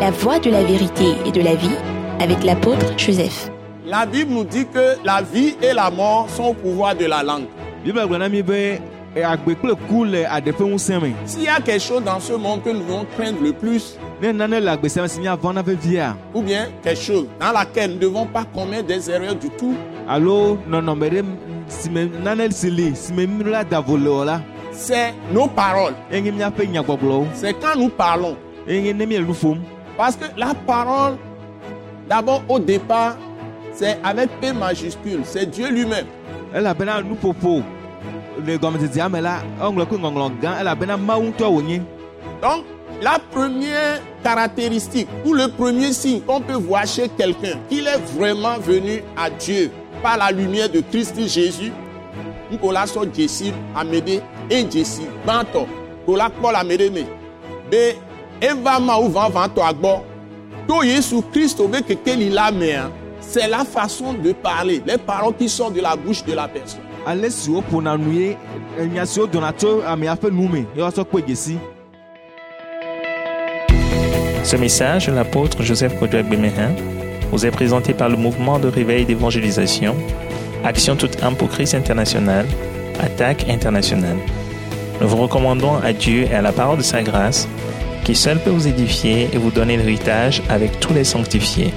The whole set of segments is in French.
La voie de la vérité et de la vie avec l'apôtre Joseph. La Bible nous dit que la vie et la mort sont au pouvoir de la langue. S'il y a quelque chose dans ce monde que nous devons craindre le plus, ou bien quelque chose dans laquelle nous ne devons pas commettre des erreurs du tout, c'est nos paroles. C'est quand nous parlons. Parce que la parole, d'abord au départ, c'est avec P majuscule, c'est Dieu lui-même. le gɔmedzedzea me la eŋlɔ kple ŋɔŋlɔ gã elabena mawu ŋutɔ wònye. Donc, la première caractéristique ou le premier signe qu'on peut voir chez quelqu'un qu'il est vraiment venu à Dieu par la lumière de Christ Jésus, nous la so Jésus amede et Jésus banto me ɖe me be eva mawu vã vãtɔ agbɔ to Yesu Christ be kekeli la mea c'est la façon de parler. Les paroles qui sortent de la bouche de la personne. Ce message de l'apôtre Joseph Kodouak Bemehin vous est présenté par le mouvement de réveil d'évangélisation, Action toute âme pour Christ international, Attaque internationale. Nous vous recommandons à Dieu et à la parole de sa grâce, qui seul peut vous édifier et vous donner l'héritage avec tous les sanctifiés.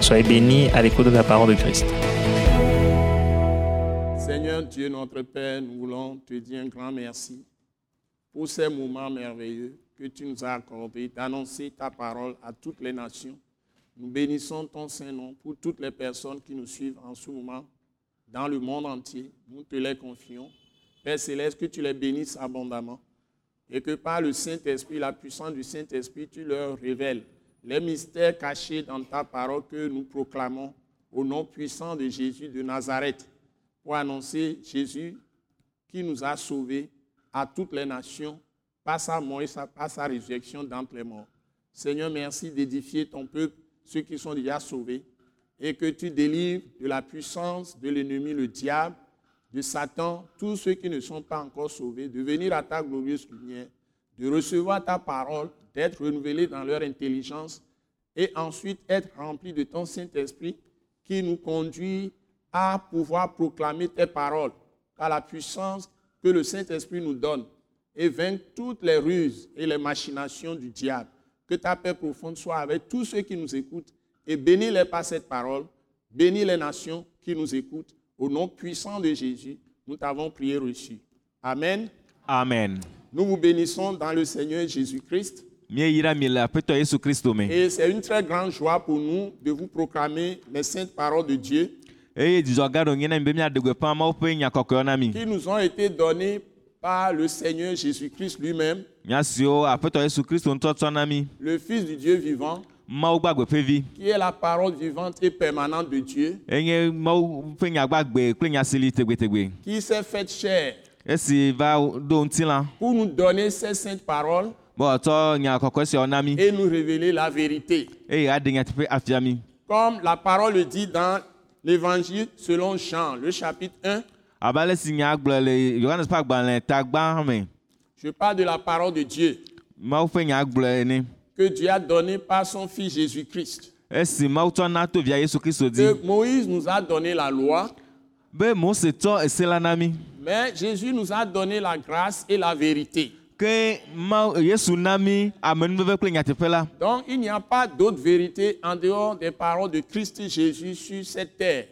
Soyez bénis à l'écoute de la parole de Christ. Seigneur Dieu, notre Père, nous voulons te dire un grand merci pour ces moments merveilleux que tu nous as accordés d'annoncer ta parole à toutes les nations. Nous bénissons ton Saint-Nom pour toutes les personnes qui nous suivent en ce moment dans le monde entier. Nous te les confions. Père céleste, que tu les bénisses abondamment et que par le Saint-Esprit, la puissance du Saint-Esprit, tu leur révèles les mystères cachés dans ta parole que nous proclamons au nom puissant de Jésus de Nazareth pour annoncer Jésus qui nous a sauvés à toutes les nations par sa mort et par sa résurrection d'entre les morts. Seigneur, merci d'édifier ton peuple, ceux qui sont déjà sauvés, et que tu délivres de la puissance de l'ennemi, le diable, de Satan, tous ceux qui ne sont pas encore sauvés, de venir à ta glorieuse lumière, de recevoir ta parole, d'être renouvelés dans leur intelligence et ensuite être remplis de ton Saint-Esprit qui nous conduit à pouvoir proclamer tes paroles, car la puissance que le Saint-Esprit nous donne et vaincre toutes les ruses et les machinations du diable. Que ta paix profonde soit avec tous ceux qui nous écoutent et bénis-les par cette parole. Bénis les nations qui nous écoutent. Au nom puissant de Jésus, nous t'avons prié reçu. Amen. Amen. Nous vous bénissons dans le Seigneur Jésus-Christ. Et c'est une très grande joie pour nous de vous proclamer les saintes paroles de Dieu qui nous ont été données par le Seigneur Jésus-Christ lui-même, le Fils du Dieu vivant, Qui est la parole vivante et permanente de Dieu, qui s'est fait chair? Pour nous donner ces saintes paroles et nous révéler la vérité. Mi. Comme la parole le dit dans l'évangile selon Jean, le chapitre 1, Abe ale si nya gblɔ le Yohanes ƒe agbalẽ tagbã me. je parle de la parole de Dieu Que Dieu a donnée par son Fils Jésus-Christ. Que Moïse nous a donné la loi, Be Mose tsɔ ese la na mi. mais Jésus nous a donné la grâce et la vérité. La. Donc, il n'y a pas d'autre vérité en dehors des paroles de Christ Jésus sur cette terre.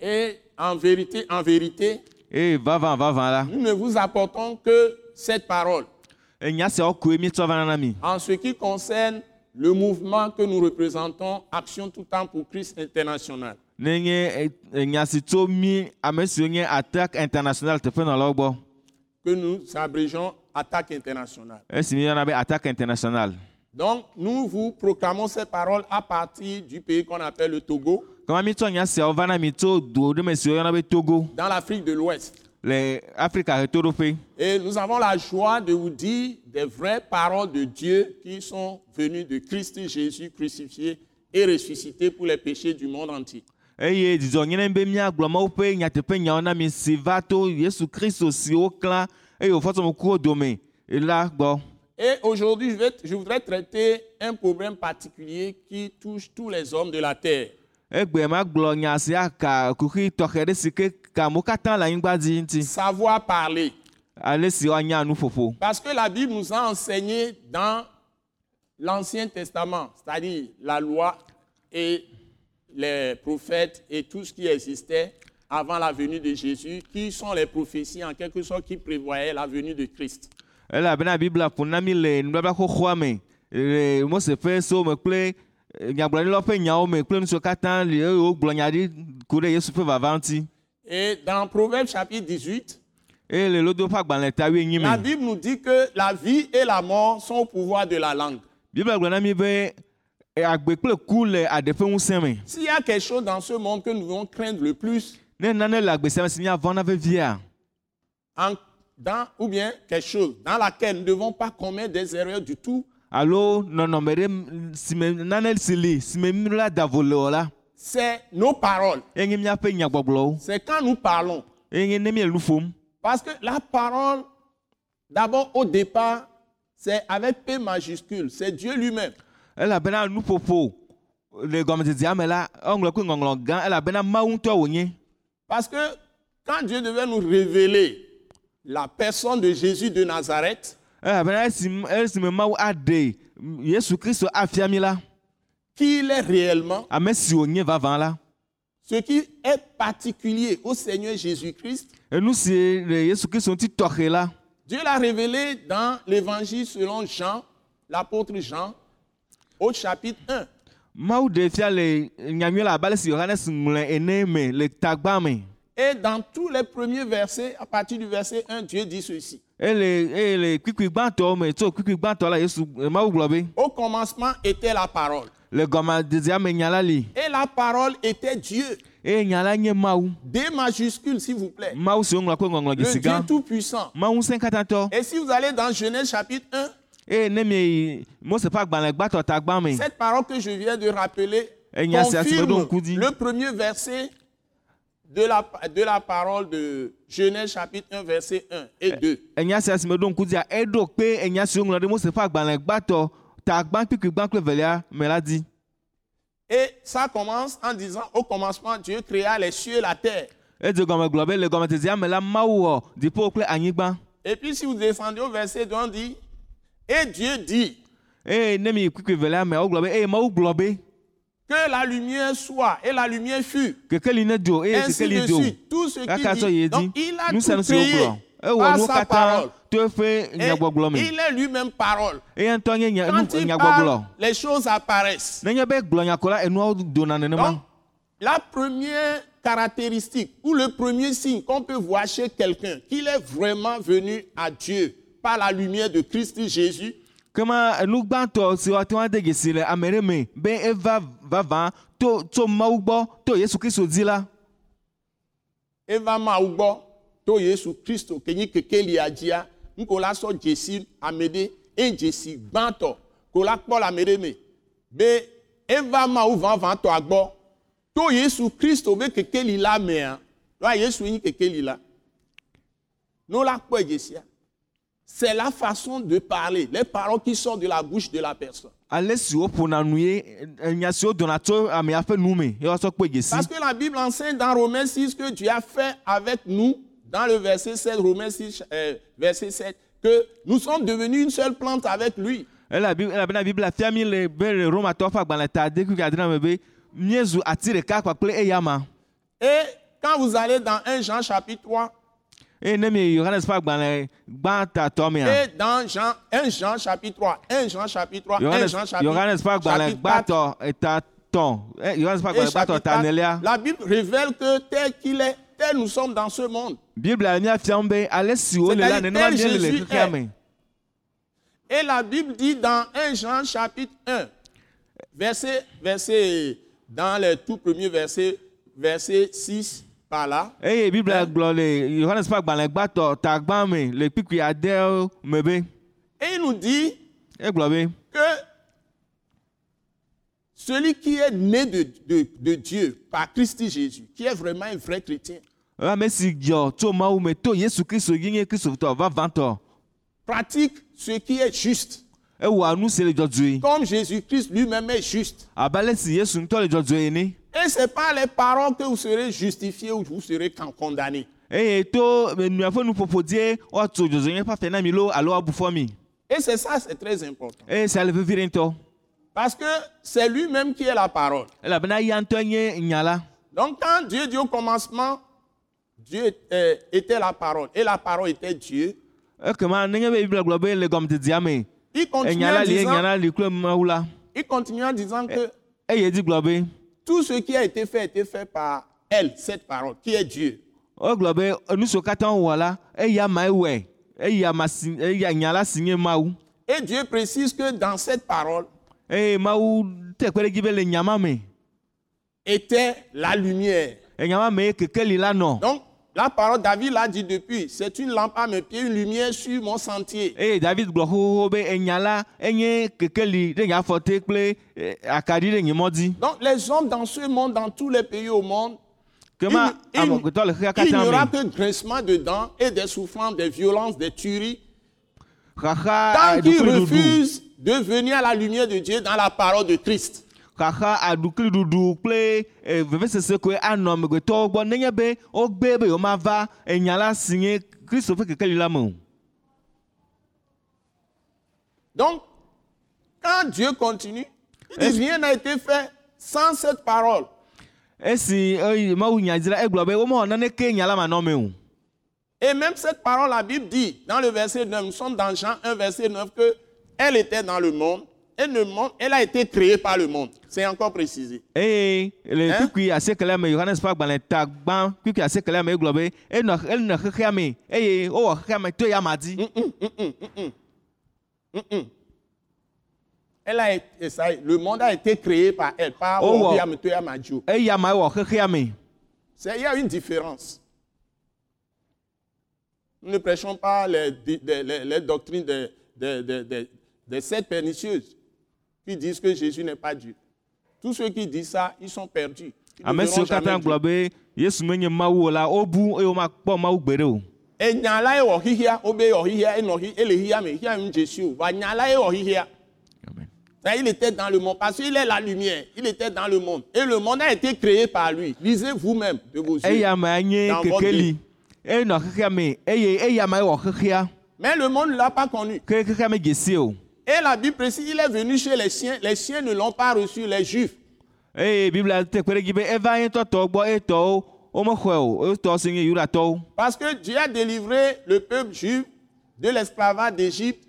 Et en vérité, en vérité, la. nous ne vous apportons que cette parole. En ce qui concerne le mouvement que nous représentons, Action tout temps pour Christ international. Eh, que nous abrégeons Attaque internationale. Be attaque international. Donc, nous vous proclamons ces paroles à partir du pays qu'on appelle le Togo dans l'Afrique de l'Ouest. Et nous avons la joie de vous dire des vraies paroles de Dieu qui sont venues de Christ Jésus crucifié et ressuscité pour les péchés du monde entier. eye dzidzɔ nye ne be míagblɔ Mawu ƒe nyateƒe nyawo na mi si va to Yesu Kristo si woklã eye wòfɔ tso ŋkuwo dome la gbɔ Et aujourd'hui, je voudrais traiter un problème particulier qui touche tous les hommes de la terre. Egbe ma gblɔ nya sia ka kuxi tɔxɛ ɖe si ke ka amewo katã le anyigba dzi ŋuti Savoir parler. ale si woanya nuƒoƒo Parce que la Bible nous a enseigné dans l'Ancien Testament, c'est-à-dire la loi et les prophètes et tout ce qui existait avant la venue de Jésus, qui sont les prophéties en quelque sorte qui prévoyaient la venue de Christ. elabena biblia ƒo na mi le nubabla xoxoa me le mose ƒe sewo me kple nyagblɔɖilawo ƒe nyawo me kple nu siwo katã li eye wogblɔ nya ɖi ku ɖe yesu ƒe vava ŋuti Et dans Proverbe chapitre 18, eye le lodo ƒe agbalẽ ta wuienyi la Bible nous dit que la vie et la mort sont au pouvoir de la langue. S'il y a quelque chose dans ce monde que nous devons craindre le plus, en- dans, ou bien quelque chose dans laquelle nous ne devons pas commettre des erreurs du tout, alo nɔnɔme ɖe si me nane si li si me mi la da vo le o la c'est nos paroles. enye míaƒe nyagbɔgblɔwo C'est quand nous parlons. enye ne nu ƒom Parce que la parole, d'abord au départ, c'est avec P majuscule, c'est Dieu lui-même. elabena nuƒoƒo le gɔmedzedzea me la eŋlɔ kple ŋɔŋlɔ gã elabena mawu ŋutɔ wònye Parce que quand Dieu devait nous révéler la personne de Jésus de Nazareth, qui il est réellement, la ce qui est particulier au Seigneur Jésus-Christ, Dieu l'a révélé dans l'évangile selon Jean, l'apôtre Jean, au chapitre 1. mawu ɖe fia le nyanyui le abe ale si yohanes ŋlɔe ene me le tagba me Et dans tous les premiers versets, à partir du verset 1, Dieu dit ceci. Ele eye le kpikpi gbãtɔwo me tso kpikpi gbãtɔ la yesu mawu gblɔ be Au commencement était la parole. le gɔmedzedzea me nya la li Et la parole était Dieu. eye nya la nye mawu D majuscule, s'il vous plaît. mawu si woŋlɔ kple ŋɔŋlɔ Le Dieu Tout-Puissant. mawu ŋusẽ katãtɔ Et si vous allez dans Genèse chapitre 1, eye ne mieyi mose ƒe agbalẽ gbãtɔ tagba me cette parole que je viens de rappeler sia si me ɖo le premier verset de la, de la parole de Genèse chapitre 1, verset 1 et 2. enya sia si meɖo ŋku dzia eɖo kpe enya siwo ŋlɔ ɖe mose ƒe agbalẽ gbãtɔ tagbã kpikpi gbã kple velia me la dzi Et ça commence en disant, au commencement, Dieu créa les cieux et la terre. Et puis si vous descendez au verset 2, on dit, et Dieu dit eye que la lumière soit, et la lumière fut. Ainsi de suite, tout ce kaka tsɔ qui yi dit. Donc, il a tout créé ewɔ par sa parole. Et il est lui-même parole. Quand il parle, les choses apparaissent. Donc, la première caractéristique ou le premier signe qu'on peut voir chez quelqu'un qu'il est vraiment venu à Dieu par la lumière de Christ Jésus, kema enu gbãtɔ si woate ŋu ade dzesi le ame ɖe me be eva vavã to tso mawu gbɔ to yesu kristu dzi la. Eva mawu gbɔ to yesu kristo ke nyi kekelia dzia nuko la sɔ dzesi ame ɖe eye dzesi gbãtɔ ko la kpɔ le ame ɖe me. Be eva mawu vavãtɔa gbɔ to yesu kristo be kekeli la mea ɖoa yesu nyi kekeli la. No la kpɔe dzesia c'est la façon de parler. Les paroles qui sortent de la bouche de la personne. Parce que la Bible enseigne dans Romains 6 que Dieu a fait avec nous, dans le verset 7, Romains 6, euh, verset 7, que nous sommes devenus une seule plante avec lui. Le Et quand vous allez dans 1 Jean chapitre 3 ne gbãtatɔ mea et dans Jean, 1 Jean chapitre 3, 1 Jean chapitre 3, 1 yohanes Jean chapitre, yohanes ƒe agbalẽ chapitre 4, gbãtɔ etatɔ eh, yohanes ƒe et agbalẽ gbãtɔ chapitre ta 4, nelia la Bible révèle que tel qu'il est, tel nous sommes dans ce monde. míafiam be ale si C'est-à-dire, nenema tel míele le Et la Bible dit dans 1 Jean chapitre 1, verset, verset, dans les tout premiers versets, verset 6 là, eye biblia gblɔ le yohanes ƒe agbalẽ gbãtɔ tagbã me le kpikpi adewo me be. Et il nous dit egblɔ be. que celui qui est né de, de- de Dieu par Christ Jésus, qui est vraiment un vrai chrétien, ame si dzɔ tso mawu me to yesu kristu yi nye kristotɔ vavãtɔ pratique ce qui est juste, ewɔa nu si le dzɔdzɔe comme Jésus-Christ lui-même est juste. abe ale si yesu ŋutɔ le dzɔdzɔe Et ce n'est pas les paroles que vous serez justifiés ou vous serez con- condamnés. Et c'est ça, c'est très important. ŋutɔ Parce que c'est lui-même qui est la parole. Donc quand Dieu dit au commencement, Dieu euh, était la parole et la parole était Dieu, me il continue, en disant, il continue en disant que tout ce qui a été fait a été fait par elle, cette parole, qui est Dieu. mawu Et Dieu précise que dans cette parole était la lumière. Donc, la parole, David l'a dit depuis, c'est une lampe à mes pieds, une lumière sur mon sentier. eye david gblɔ xoxoxo be enya la enye kekeli ɖe nye afɔte kple eh, akaɖi ɖe nye mɔ dzi Donc, les hommes dans ce monde, dans tous les pays au monde, kema il, il n'y aura que grincement de dents et des souffrances, des violences, des tueries. xaxa Tant qu'ils refusent de venir à la lumière de Dieu dans la parole de Christ. Xaxa aɖukliɖuɖu kple eh, vevesese koe anɔ amegbetɔwo gbɔ. Nenye be wogbe be yewomava enya la si nye kristo ƒe kekeli la me o. Donc, quand Dieu continue, il dit rien n'a été fait sans cette parole. esi eye mawu nya dzi la egblɔ be womewɔ naneke nya la manɔ me o? Et même cette parole, la Bible dit, dans le verset 9, nous sommes dans Jean 1, verset 9, que elle était dans le monde, et le monde, elle a été créée par le monde. C'est encore précisé. eye le Hein? wowɔ xexea me to ya ma dzi Elle a été, ça, le monde a été créé par elle, par Oh, ma xexea me C'est- Il y a une différence. Nous ne prêchons pas les, les- les- les doctrines des, des sectes pernicieuses qui disent que Jésus n'est pas Dieu. Tous ceux qui disent ça, ils sont perdus. Ils ame siwo katã gblɔ be yesu menye mawu o la wobu eye womakpɔ mawu gbe ɖe o Et nya la ye wɔ xixia, wobe wɔ xixia, enɔ xi- ele xixia me, xixia nu Jésus o. Va nya la ye wɔ xixia. Ça, Il était dans le monde parce qu'il est la lumière. Il était dans le monde. Et le monde a été créé par lui. Lisez vous-même de vos yeux. Dans votre Mais le monde ne l'a pas connu. Et la Bible précise, il est venu chez les siens. Les siens ne l'ont pas reçu, les juifs. Parce que Dieu a délivré le peuple juif de l'esclavage d'Égypte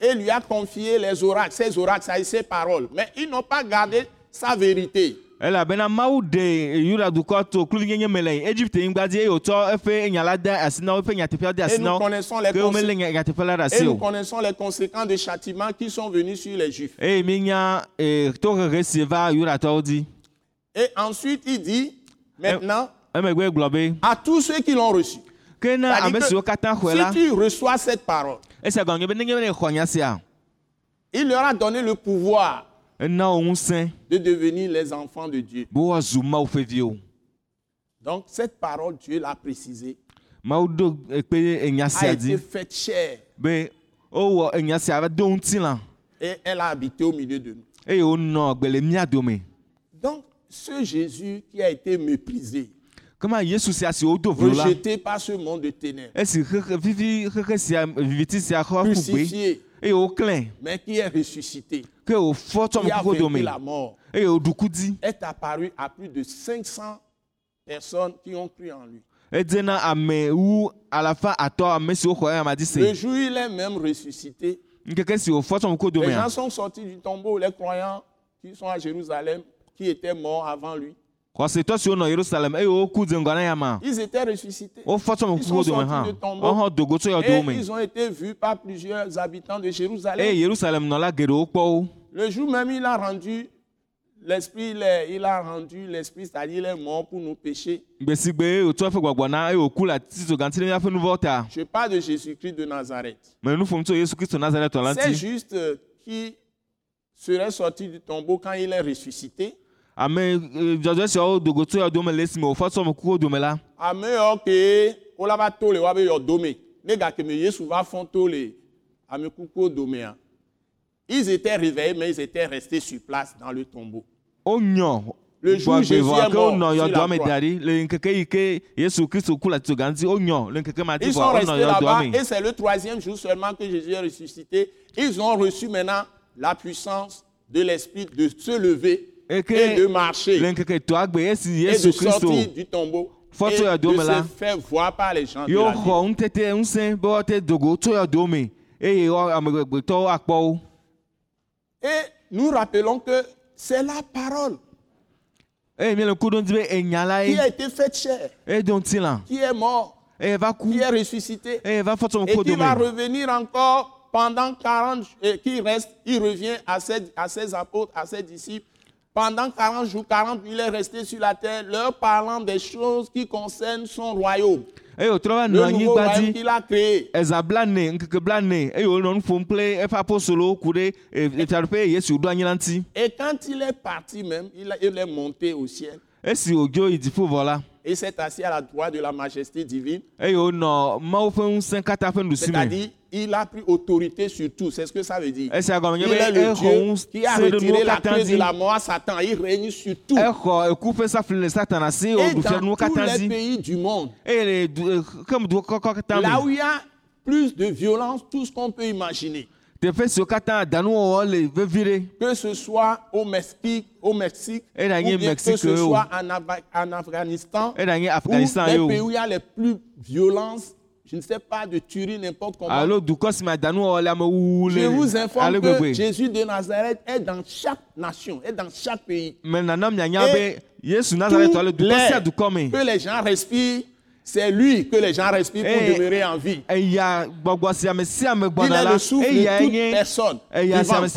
et lui a confié les oracles, ses oracles, ses paroles. Mais ils n'ont pas gardé sa vérité. Elabena mawu ɖe yuda dukɔ to kluvinyenye me le egypte nyigba dzi eye wòtsɔ eƒe nya la de asi na wo eƒe nyateƒea de Et asi na nous wo connaissons les, ke consé- nya- nyateƒe la ɖe et asi nous o connaissons les conséquences des châtiments qui sont venus sur les juifs. eye minya eh, tohehe si va yudatɔwo dzi Et ensuite, il dit, maintenant, emegbe gblɔ be à tous ceux qui l'ont reçu. ke na ame siwo katã xɔe la si tu reçois cette parole, esia gɔme nye be nenye be ne xɔ nya sia. il leur a donné le pouvoir. wo de devenir les enfants de Dieu. Donc, cette parole, Dieu l'a précisé, mawu do ekpe enya a été faite ŋutilã et elle a habité au milieu de nous. Donc, ce Jésus qui a été méprisé, rejeté par ce monde de ténèbres, crucifié, mais qui est ressuscité, ke wòfɔ tsɔ qui a mekuku vaincu dome la mort, est apparu à plus de 500 personnes qui ont cru en lui. Le jour il est même ressuscité, les gens sont sortis du tombeau, les croyants qui sont à Jérusalem, qui étaient morts avant lui. yama Ils étaient ressuscités. Ils sont sortis hã de tombeau. Et ils ont été vus par plusieurs habitants de Jérusalem. Le jour même, il a rendu l'esprit, il, a rendu l'esprit, c'est-à-dire il est mort pour nos péchés. ta Je parle de Jésus-Christ de Nazareth. C'est juste euh, qui serait sorti du tombeau quand il est ressuscité. ame eh, dzɔdzɔ yɔdo me le esime wòfɔ tsɔ mekuku dome la Ame yawo ke wolava to le woabe yɔdo me. Ne gake me Yesu va to le. Ils étaient réveillés, mais ils étaient restés sur place dans le tombeau. wonyɔ Le jour gbɔ Jésus est mort wonɔ sur la croix. Ils sont restés là-bas et c'est le troisième jour seulement que Jésus est ressuscité. Ils ont reçu maintenant la puissance de l'Esprit de se lever Et de marcher et de sortir du tombeau et de se faire voir par les gens de yewo la ville. Et nous rappelons que c'est la parole enya la qui a été faite ŋutilã qui est mort, qui est ressuscité et qui va revenir encore pendant 40 et qui reste, il revient à ses, à ses apôtres, à ses disciples. Pendant 40 jours, 40 il est resté sur la terre, leur parlant des choses qui concernent son royaume, eye wòtrɔ va nɔ le nouveau anyigba royaume dzi qu'il a créé. eza blane ŋkeke blane eye wònɔ nu ƒom kple eƒe apostolowo ku ɖe fiaɖoƒe yesu ɖo anyi la ŋuti Et quand il est parti même, il, a- il est monté au ciel. Esi wòdzo yi dziƒo vɔ la et s'est assis à la droite de la majesté divine. eye wònɔ mawu ƒe ŋusẽ katã ƒe nuɖusi me C'est-à-dire, il a pris autorité sur tout. C'est ce que ça veut dire. nye Il est be le exɔ Dieu qui a retiré la clé de la mort à Satan. Il règne sur tout. Et fia dans tous les pays du monde, eh, là où il y a plus de violence, tout ce qu'on peut imaginer, que ce soit au Mexique, au Mexique, ou bien que ce oh. soit en, Ava- en Afghanistan, ou les ye pays où il y a les plus violences, je ne sais pas, de tuerie, n'importe comment. amewuwu Je vous informe que Jésus de Nazareth est dans chaque nation, est dans chaque pays. Et be yesu nazaretɔ le Tout dukɔ sia l'air dukɔ me que les gens respirent, c'est lui que les gens respirent pour Et- demeurer en vie. ame Il est le souffle eya de toute personne. vivante.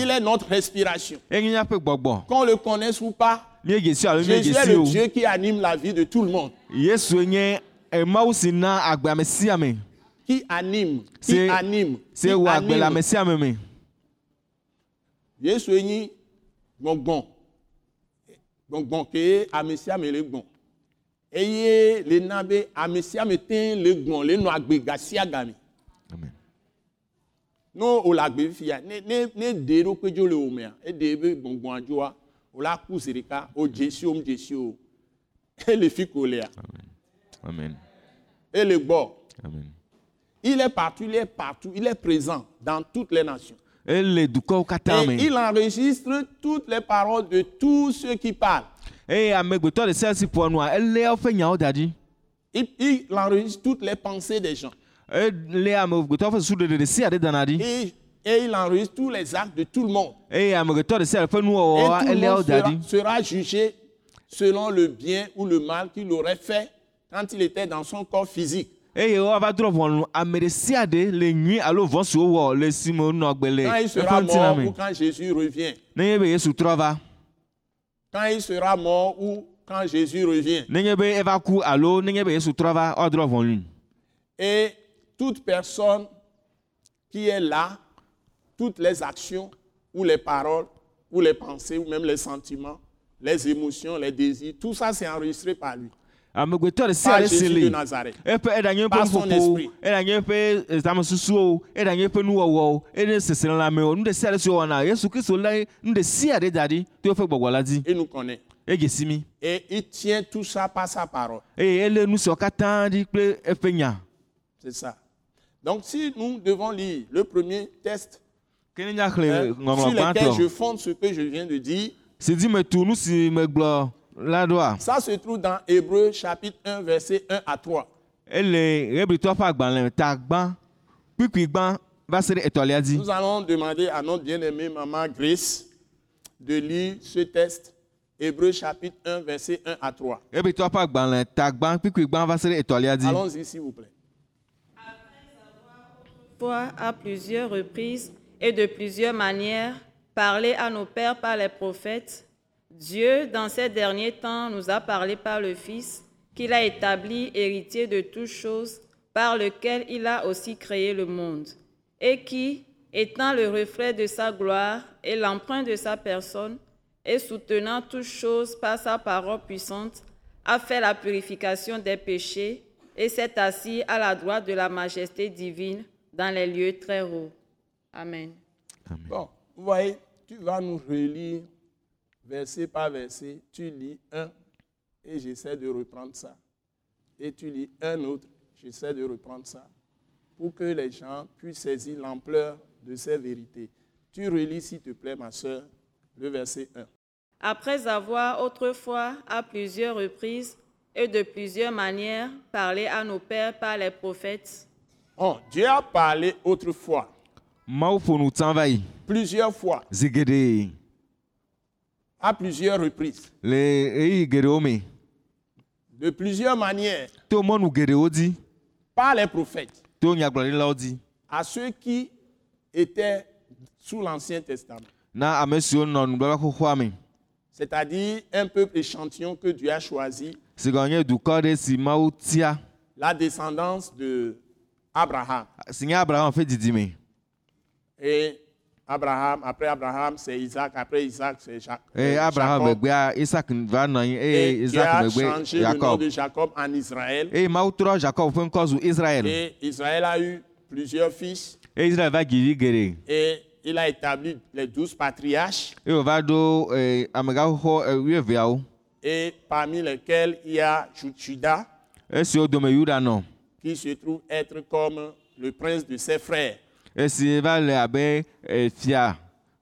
Il est notre respiration. Qu'on le connaisse ou pas, Jésus est le o Dieu qui anime la vie de tout le monde. Qui anime, qui anime, qui anime. me enyi gbɔngbɔn. Gbɔngbɔn ke ye ame sia ame le gbɔn. Eye le na be ame sia ame te le gbɔn le nɔ agbe ga sia ga me. Amen. no wòle agbe fia ne ne ne eɖokui dzo le mea ebe gbɔngbɔn dzoa wòle aku o ele amen. Ele gbɔ amen. Il est partout il est partout il est présent dans toutes les nations. Et il enregistre toutes les paroles de tous ceux qui parlent. Il, il enregistre toutes les pensées des gens. Et, et il enregistre tous les actes de tout le monde. Ƒe et tout le monde sera, sera jugé selon le bien ou le mal qu'il aurait fait quand il était dans son corps physique. Quand il sera mort ou quand Jésus revient. Quand il sera mort ou quand Jésus revient. Et toute personne qui est là, toutes les actions ou les paroles ou les pensées ou même les sentiments, les émotions, les désirs, tout ça c'est enregistré par lui. sia Par Jésus de Nazareth. Par son esprit. dzi Il nous connaît. Et il tient tout ça par sa parole. C'est ça. Donc si nous devons lire le premier test sur lequel je fonde ce que je viens de dire, ça se trouve dans Hébreu chapitre 1 verset 1 à 3. ele hebritɔ ƒe agbalẽ ta gbã kpikpi gbã va se ɖe etɔ̃lia dzi Nous allons demander à notre bien-aimée maman Grace de lire ce test, Hébreu chapitre 1 verset 1 à 3. hebritɔ ƒe agbalẽ ta gbã kpikpi gbã va se ɖe etɔ̃lia dzi Allons-y s'il vous plaît. fois à plusieurs reprises et de plusieurs manières parlé à nos pères par les prophètes, Dieu, dans ces derniers temps, nous a parlé par le Fils, qu'il a établi héritier de toutes choses, par lequel il a aussi créé le monde, et qui, étant le reflet de sa gloire et l'empreinte de sa personne, et soutenant toutes choses par sa parole puissante, a fait la purification des péchés, et s'est assis à la droite de la majesté divine dans les lieux très hauts. Amen. Bon, vous voyez, tu vas nous relire verset par verset. Tu lis un et j'essaie de reprendre ça. Et tu lis un autre, j'essaie de reprendre ça. Pour que les gens puissent saisir l'ampleur de ces vérités. Tu relis, s'il te plaît, ma soeur, le verset 1. Après avoir autrefois, à plusieurs reprises et de plusieurs manières, parlé à nos pères par les prophètes, Oh, Dieu a parlé autrefois, plusieurs fois, à plusieurs reprises, me de plusieurs manières, par les prophètes, à ceux qui étaient sous l'Ancien Testament. C'est-à-dire un peuple échantillon que Dieu a choisi, la descendance de Abraham. si nye abraham ƒe didime Et Abraham, après Abraham, c'est Isaac, après Isaac, c'est euh, abraham Jacob. megbea isak va nɔ anyi eye Et Dieu isak a changé le nom de Jacob en Israël. jakob ƒe ŋkɔ zu israel Et Israël a eu plusieurs fils. eye israel va geɖe Et il a établi les douze patriarches, et parmi lesquels il y a Ju- Judas, esiwo dome yuda nɔ qui se trouve être comme le prince de ses frères. Va le abe fia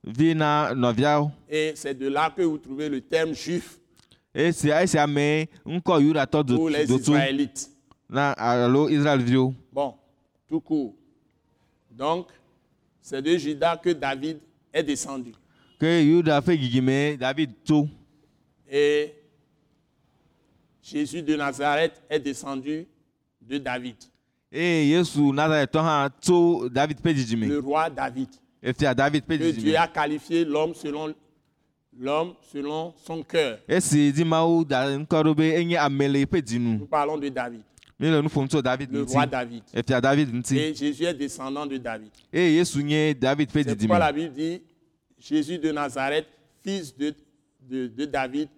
vi na nɔviawo Et c'est de là que vous trouvez le terme juif esia esia me ŋkɔ yudatɔ do pour les do tu Israélites. na alo israelviwo Bon, tout court. Donc, c'est de Judas que David est descendu. ke yuda ƒe dzidzime david to Et Jésus de Nazareth est descendu de David, eye yesu nazaretɔ hã tso david ƒe le dzidzime roi David. efia david ƒe Que Dieu dzidzime a qualifié l'homme selon l'homme selon son cœur. esi dzi mawu da ŋkɔ ɖo be enye ame le eƒe dzinu Nous parlons de David, mi le nu ƒom tso david le ŋuti roi David. efia david ŋuti Et Jésus est descendant de David. eye yesu nye david ƒe C'est pourquoi dzidzime la Bible dit Jésus de Nazareth, fils de, de, de David,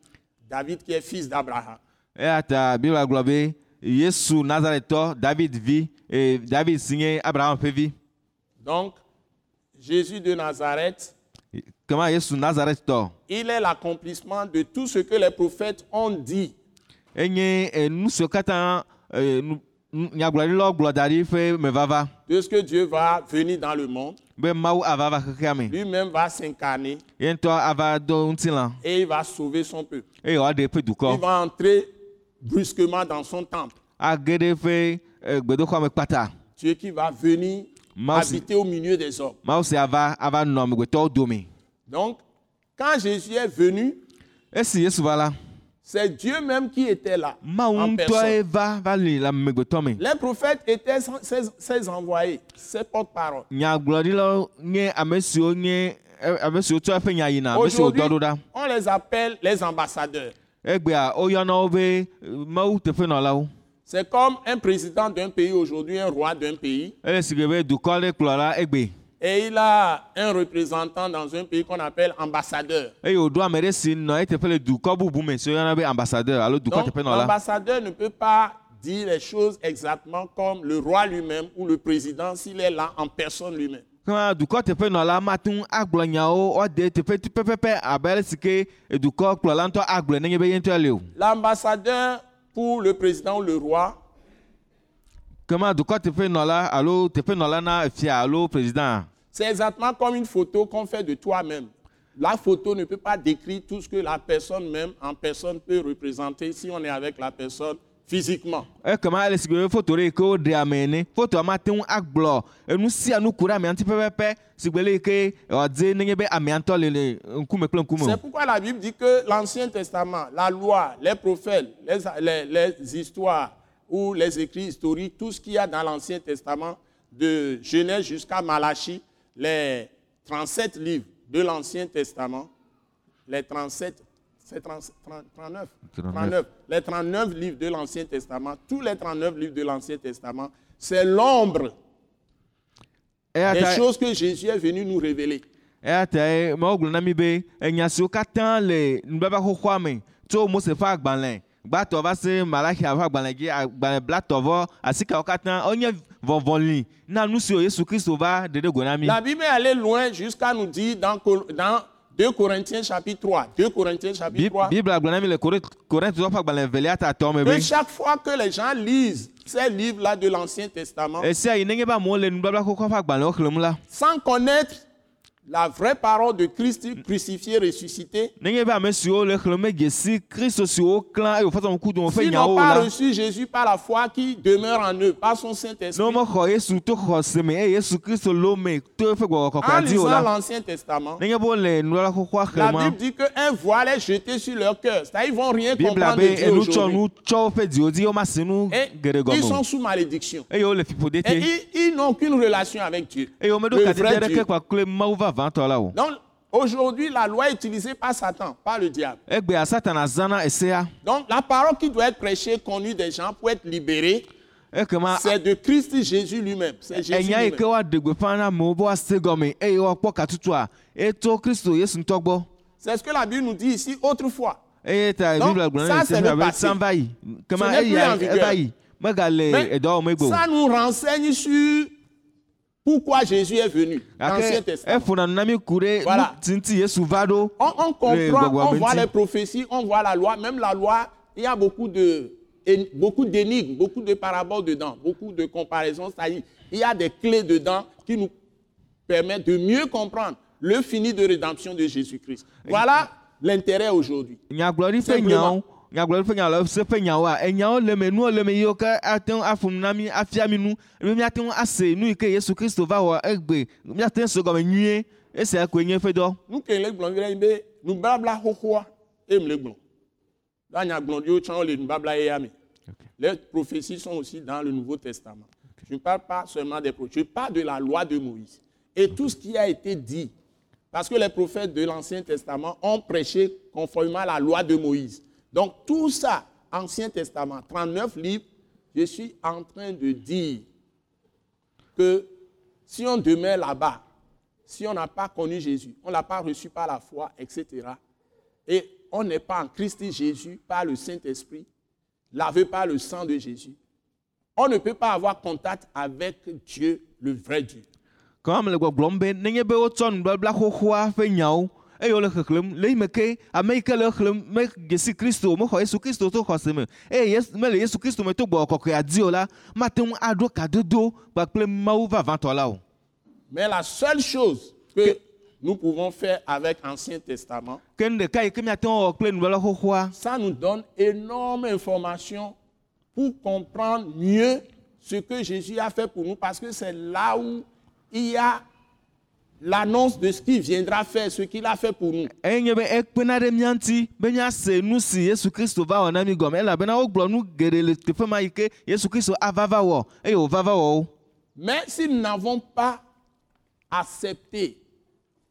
David qui est fils d'Abraham. eya ta biblia gblɔ be yesu nazaretɔ david vi eye david si nye abraham ƒe vi Donc, Jésus de Nazareth, kema yesu nazaretɔ il est l'accomplissement de tout ce que les prophètes ont dit. eh, De ce que Dieu va venir dans le monde, be mawu ava va xexea me lui-même va s'incarner. Et il va sauver son peuple. Il va entrer brusquement dans son temple. eh, Dieu qui va venir habiter au milieu des hommes. Donc, quand Jésus est venu, la c'est Dieu même qui était là. en personne. Les prophètes étaient ses, envoyés, ses porte-paroles. eh, Aujourd'hui, on les appelle les ambassadeurs. Egbea woyɔna wo be eh, mawu teƒenɔlawo C'est comme un président d'un pays aujourd'hui, un roi d'un pays, ele si gbe be dukɔ ɖe kplɔla egbe et il a un représentant dans un pays qu'on appelle ambassadeur. eye wòɖo ame ɖe si nɔ eteƒe le dukɔ bubu me si woyɔna be ambassadeur alo dukɔ Donc, teƒenɔla l'ambassadeur ne peut pas dire les choses exactement comme le roi lui-même ou le président s'il est là en personne lui-même. Kama dukɔ teƒenɔla mate ŋu agblɔ nyawo woade teƒe pɛpɛpɛ abe ale si ke dukɔ kplɔla ŋutɔ agblɔe nenye be ye ŋutɔ le o. L'ambassadeur pour le président ou le roi, kama dukɔ teƒenɔla alo teƒenɔla na fia alo président? C'est exactement comme une photo qu'on fait de toi-même. La photo ne peut pas décrire tout ce que la personne même en personne peut représenter si on est avec la personne physiquement. ekema ele si gbe be foto ɖe yi ke woɖe ame ene fotoa mate ŋu agblɔ enu sia nu ku ɖe amea ŋuti pɛpɛpɛ si gbe le yi ke wòadze nenye be amea ŋutɔ le le ŋkume kple ŋkume C'est pourquoi la Bible dit que l'Ancien Testament, la loi, les prophètes, les, les- les histoires ou les écrits historiques, tout ce qu'il y a dans l'Ancien Testament, de Genèse jusqu'à Malachie, les 37 livres de l'Ancien Testament, les 37, c'est 30 30 39, 39. 39, les 39 livres de l'Ancien Testament, tous les 39 livres de l'Ancien Testament, c'est l'ombre des choses que Jésus est venu nous révéler. eya ta mawu gblɔ na mi be enya siwo katã le nubabla xoxoa me tso mose ƒe agbalẽ gbãtɔ va se malachia ƒe agbalẽ dzi agbalẽ blatɔvɔ asikawo katã wonye vɔvɔli na nu siwo yesu kristo va ɖeɖe go na mí La Bible est allée loin jusqu'à nous dire dans 2 Corinthiens chapitre 3, 2 Corinthiens chapitre Bi- 3, bibla gblɔ na mí le korintitɔ ƒe agbalẽ evelia ta tɔ me que chaque fois que les gens lisent ces livres-là de l'Ancien Testament, sans connaître la vraie parole de Christ crucifié, ressuscité, s'ils n'ont pas reçu Jésus par la foi qui demeure en eux, par son ne Saint-Esprit, en lisant la l'Ancien Testament, la Bible dit qu'un voile est jeté sur leur cœur. C'est-à-dire qu'ils vont rien comprendre de Dieu aujourd'hui. Et ils sont sous malédiction. Et ils, ils n'ont aucune relation avec Dieu. Le vrai Dieu. Donc, aujourd'hui, la loi est utilisée par Satan, par le diable. esea Donc, la parole qui doit être prêchée, connue des gens pour être libérés, ekema c'est de Christ Jésus lui-même. C'est Jésus lui-même. ce que la Bible nous dit ici autrefois. ta Donc, ça, c'est le passé. Ce n'est plus en vigueur. Mais ça nous renseigne sur pourquoi Jésus est venu? L'Ancien Testament. Voilà. On, comprend, on voit les prophéties, on voit la loi. Même la loi, il y a beaucoup de beaucoup d'énigmes, beaucoup de paraboles dedans, beaucoup de comparaisons. C'est-à-dire, il y a des clés dedans qui nous permettent de mieux comprendre le fini de rédemption de Jésus-Christ. Voilà l'intérêt aujourd'hui. Simplement. Nyawo nyagblɔɖi ƒe nyawo le nyawoa enyawo le me nuwo le me yiwo ke ate ŋu aƒo nu na mi afia mi nu ebe míate ŋu ase nu yi ke yesu kristo va wɔ egbe míate ŋu se gɔme nyuie esia koe nye eƒe dɔ Nous qui les gblɔm ɖe be nubabla xoxoa et me le gblɔm. Là, nyagblɔɖiwo tsã le nubabla eya me. Les prophéties sont aussi dans le Nouveau Testament. Je ne parle pas seulement des prophéties, je parle de la loi de Moïse. Et tout ce qui a été dit. Parce que les prophètes de l'Ancien Testament ont prêché conformément à la loi de Moïse. Donc tout ça, Ancien Testament, 39 livres, je suis en train de dire que si on demeure là-bas, si on n'a pas connu Jésus, on ne l'a pas reçu par la foi, etc., et on n'est pas en Christ Jésus par le Saint-Esprit, lavé par le sang de Jésus, on ne peut pas avoir contact avec Dieu, le vrai Dieu. Kɔma me le gbɔgblɔm be nenye be wotsɔ nubabla xoxoa ƒe nyawo eye wole xexlẽm le yi me ke ame yi ke le xlẽm megesi kristo mexɔ yesu kristo to xɔse me eye Yesu- mele yesu kristo me to gbɔgbɔ kɔkɔea di o la mate ŋu aɖo kadodo kpakple mawu vavãtɔ la o. Mais la seule chose que nous pouvons faire avec l'Ancien Testament, ça nous donne énorme information pour comprendre mieux ce que Jésus a fait pour nous, parce que c'est là où il y a l'annonce de ce qu'il viendra faire, ce qu'il a fait pour nous. Mais si nous n'avons pas accepté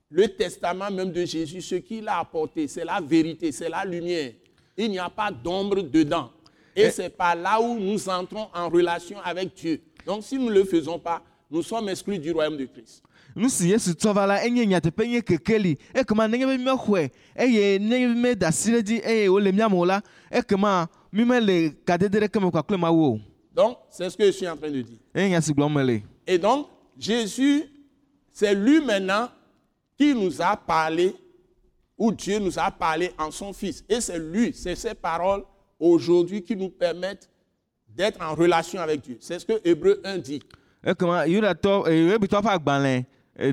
le testament même de Jésus, ce qu'il a apporté, c'est la vérité, c'est la lumière. Il n'y a pas d'ombre dedans. Et c'est par là où nous entrons en relation avec Dieu. Donc si nous ne le faisons pas, nous sommes exclus du royaume de Christ. Nu si yesu tsɔ va la enye nyateƒe nye kekeli ekema nenye be míexɔe eye nenye be míeda asi ɖe dzi eye wòle mía me o la ekema mí mele kadede ɖeke me kpakple mawu o Donc c'est ce que je suis en train de dire. eye nya si gblɔm mele Et donc Jésus, c'est lui maintenant qui nous a parlé, ou Dieu nous a parlé en son Fils. Et c'est lui, c'est ces paroles aujourd'hui qui nous permettent d'être en relation avec Dieu. C'est ce que Hébreu 1 dit. ekema yudatɔ ebitɔ ƒe agbalẽ eh,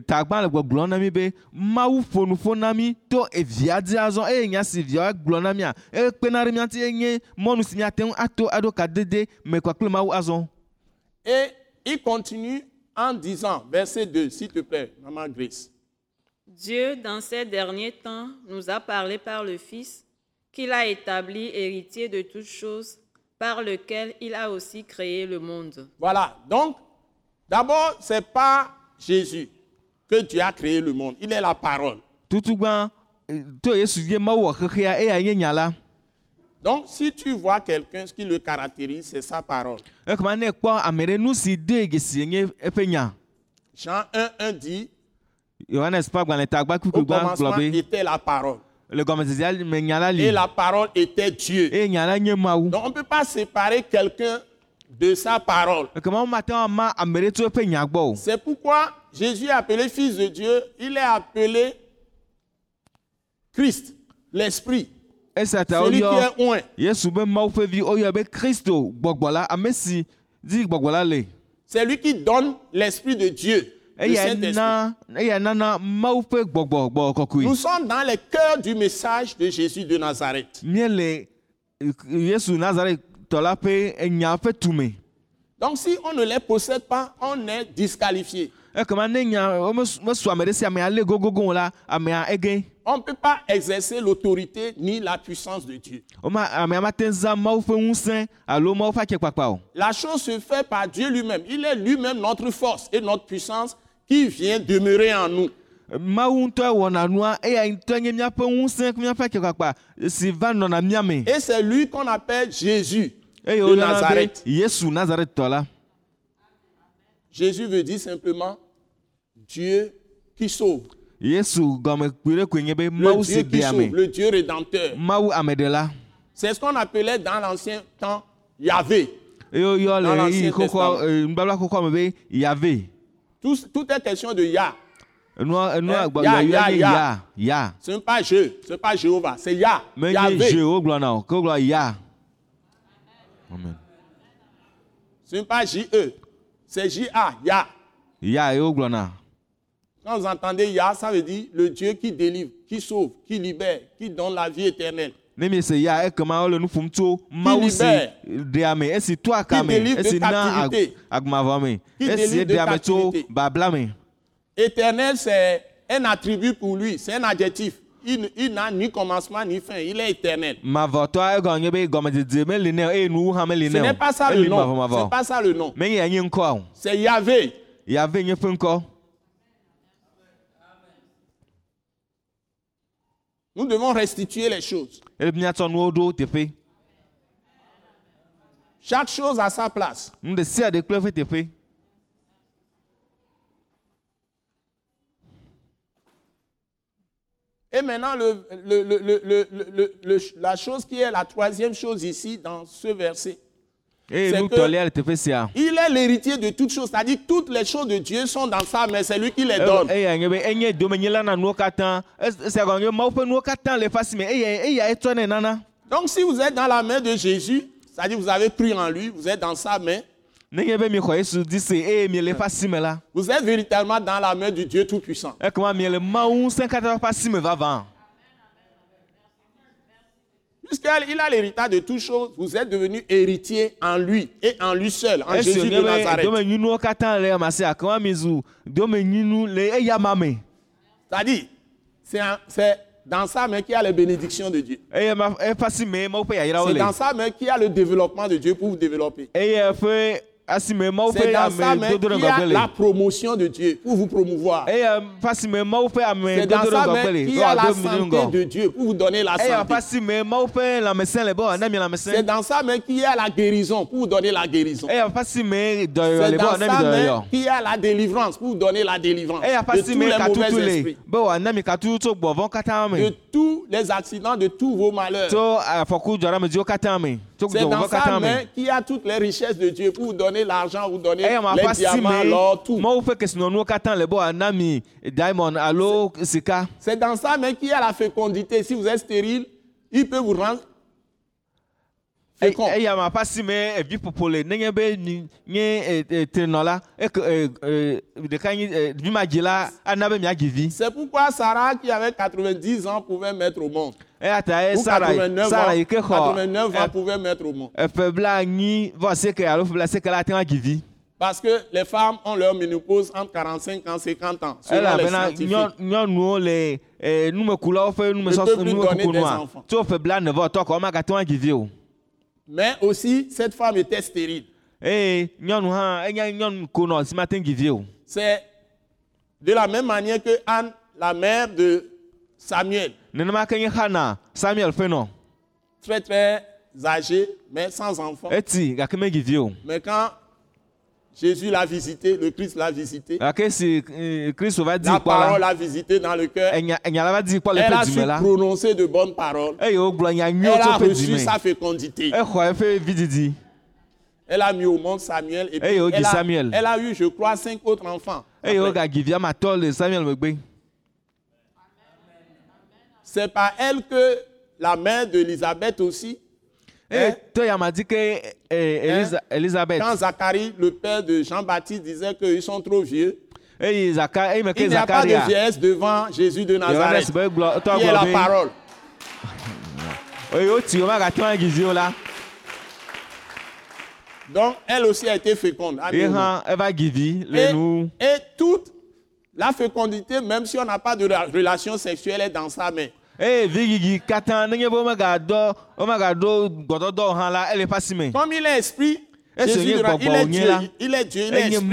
tagbalẽ gbɔgblɔ na mí be mawu ƒo nu ƒo na mí to evia dzi azɔ eye nya si via gblɔ na mía ekpena ɖe mía ŋuti enye mɔnu si míate ŋu ato aɖo kadede me kpakple mawu azɔ Et il continue en disant, verset 2, s'il te plaît, Maman Grace. Dieu, dans ces derniers temps, nous a parlé par le Fils, qu'il a établi héritier de toutes choses, par lequel il a aussi créé le monde. Voilà. Donc, d'abord, ce n'est pas Jésus que Dieu a créé le monde. Il est la parole. Donc, si tu vois quelqu'un, ce qui le caractérise, c'est sa parole. Jean 1, 1 dit, au commencement était la parole. et la parole était Dieu. Donc on ne peut pas séparer quelqu'un de sa parole. C'est pourquoi Jésus est appelé fils de Dieu, il est appelé Christ, l'Esprit, celui qui est le. C'est lui qui donne l'Esprit de Dieu, Nous sommes dans le cœur du message de Jésus de Nazareth. Donc si on ne les possède pas, on est disqualifié. On ne peut pas exercer l'autorité ni la puissance de Dieu. woma amea mate zã mawu ƒe ŋusẽ alo mawu ƒe akpakpa o La chose se fait par Dieu lui-même. Il est lui-même notre force et notre puissance qui vient demeurer en nous. Et c'est lui qu'on appelle Jésus eye de be Nazareth. Jésus veut dire simplement Dieu qui sauve. Le Dieu qui sauve, le Dieu rédempteur. C'est ce qu'on appelait dans l'ancien temps Yahvé. yave Tout, tout est question de Yah. enua enua Eh, gbɔ ya, yɔyɔ ya, nye ya. ya ya Ce n'est pas je, ce n'est pas Jéhovah, c'est Yah. Yahvé. amen Ce n'est pas J-E, c'est J-A, Yah. ya ye wogblɔna Quand vous entendez Yah, ça veut dire le Dieu qui délivre, qui sauve, qui libère, qui donne la vie éternelle. mawu si libère. aka Qui délivre de na ag- captivité. Qui délivre de captivité. me Éternel, c'est un attribut pour lui, c'est un adjectif. Il, il n'a ni commencement ni fin, il est éternel. Ce ne n'est pas ça le nom. C'est pas ça le nom. C'est Yahvé. yave nye ƒe ŋkɔ Nous devons restituer les choses. Chaque chose à sa place. Et maintenant, le- le- le- la chose qui est la troisième chose ici dans ce verset, que- il est l'héritier de toutes choses. C'est-à-dire que toutes les choses de Dieu sont dans sa main. C'est lui qui les donne. etsɔnɛ nana Donc si vous êtes dans la main de Jésus, c'est-à-dire que vous avez cru en lui, vous êtes dans sa main, la vous êtes véritablement dans la main du Dieu Tout-Puissant. ekema miele mawu ŋusẽ katã ƒe asi me vavã Puisqu'il a l'héritage de toutes choses, vous êtes devenu héritier en lui et en lui seul, en Jésus de Nazareth. C'est-à-dire, c'est dans sa main qu'il y a les bénédictions de Dieu. ƒe yayrawo C'est dans sa main qu'il y a le développement de Dieu pour vous développer. Mawu C'est dans sa ame main dodo ɖe qu'il y a la promotion de Dieu pour vous promouvoir. ƒe ame C'est dans main le qu'il y a la mi ɖe santé de Dieu pour vous donner la eye ƒe santé. C'est dans sa main qu'il y a la guérison pour vous donner la guérison. me dɔyɔyɔ C'est dans main dɔyɔyɔ qu'il y a la délivrance pour vous donner la délivrance de tous les mauvais esprits, de tous les accidents, de tous vos malheurs. C'est dans sa main qu'il y a toutes les richesses de Dieu pour vous donner l'argent, vous donner ƒe les diamants, l'or, tout. C'est dans sa main qu'il y a la fécondité. Si vous êtes stérile, il peut vous rendre. Eya ma ƒe asi me evi ƒoƒo le nenye be mi nye eh, eh, trenɔ la eke eh, eh, ɖeka nyi eh, vi ma dzi la ana be miadzi vi C'est pourquoi Sarah, qui avait 90 ans, pouvait mettre au monde. eya ta ye Ou sara 89 sara ans, yi ke xɔ 89 ans eh, pouvait mettre au monde. eƒe vɔ alo ƒe la vi Parce que les femmes ont leur ménopause entre 45 ans et 50 ans. Selon les elabena scientifiques. eh, Ne peut plus donner numekukukua des enfants. Mais aussi, cette femme était stérile. vi o C'est de la même manière que Anne, la mère de Samuel, samuel très très âgée, mais sans enfant. o Mais quand Jésus l'a visité, le Christ l'a visité. eh, di La parole la visité dans le cœur. Elle a su prononcer de bonnes paroles. nya nyuiwo Elle a reçu sa fécondité. vididi Elle a mis au monde Samuel. Et puis Eh, elle, a, Samuel. elle a eu, je crois, cinq autres enfants. megbe C'est par elle que la mère d'Élisabeth aussi, eye Hein? to ya ma ke eh, Eliza- elizabeth quand Zacharie, le père de Jean-Baptiste, disait qu'ils sont trop vieux, ke il n'y a pas de vieillesse devant Jésus de Nazareth. yohanes be gblɔ tɔ Qui est la parole? eye woti wo magate ŋu agizi o la Donc, elle aussi a été féconde. le Et, et toute la fécondité, même si on n'a pas de la- relation sexuelle, est dans sa main. Eye vi gigi katã nenye be womegadɔ womegaɖo gbɔdɔdɔ o hã la ele ƒe asi me Comme il est esprit, Jésus de- il, est Dieu, il est Dieu, il est esprit.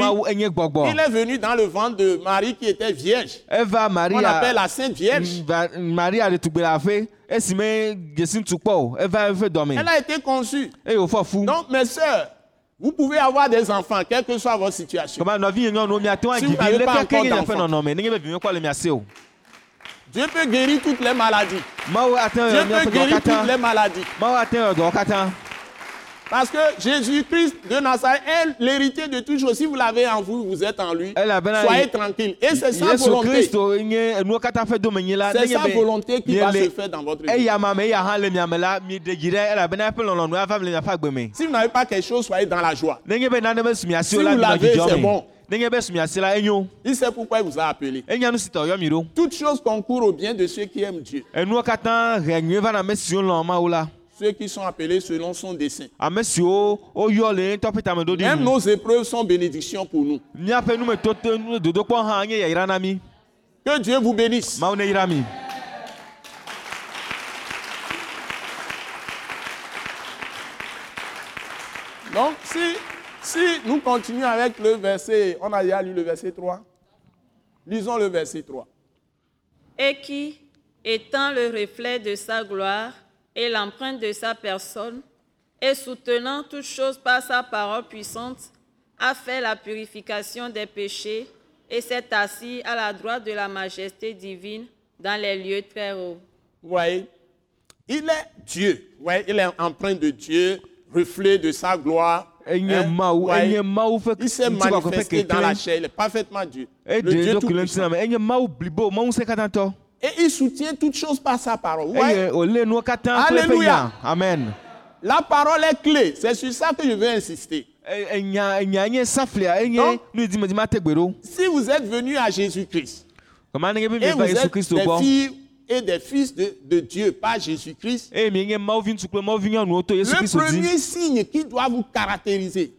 Il est venu dans le ventre de Marie qui était vierge. eva On appelle maria la Sainte Vierge. maria eƒe dɔme Elle a été conçue. fu Donc, mes sœurs, vous pouvez avoir des enfants, quelle que soit votre situation. Si vous n'avez pas encore nye Dieu peut guérir toutes les maladies. Dieu peut guérir toutes les maladies. Parce que Jésus-Christ de Nazareth est l'héritier de toutes choses. Si vous l'avez en vous, vous êtes en lui. Soyez ye- tranquille. Et c'est sa volonté. la C'est sa volonté qui va se faire dans votre vie. agbe me Si vous n'avez pas quelque chose, soyez dans la joie. si vous l'avez, c'est bon. Il sait pourquoi il vous a appelé. Toutes choses concourent au bien de ceux qui aiment Dieu. Ceux qui sont appelés selon son dessein. Même nos épreuves sont bénédictions pour nous. Que Dieu vous bénisse. Donc, si, si nous continuons avec le verset, on a déjà lu le verset 3. Lisons le verset 3. et qui, étant le reflet de sa gloire et l'empreinte de sa personne, et soutenant toutes choses par sa parole puissante, a fait la purification des péchés et s'est assis à la droite de la majesté divine dans les lieux très hauts. Vous voyez Il est Dieu. Vous voyez, il est empreint de Dieu, reflet de sa gloire. Enye Hein? ƒe Il s'est manifesté dans la chair. Il est parfaitement Dieu. Le Dieu tout Et il soutient toutes choses par sa parole. Alléluia. amen La parole est clé. C'est sur ça que je vais insister. Si vous êtes venu à Jésus-Christ et vous êtes des filles et des fils de, de Dieu par Jésus-Christ, le premier signe qui doit vous caractériser,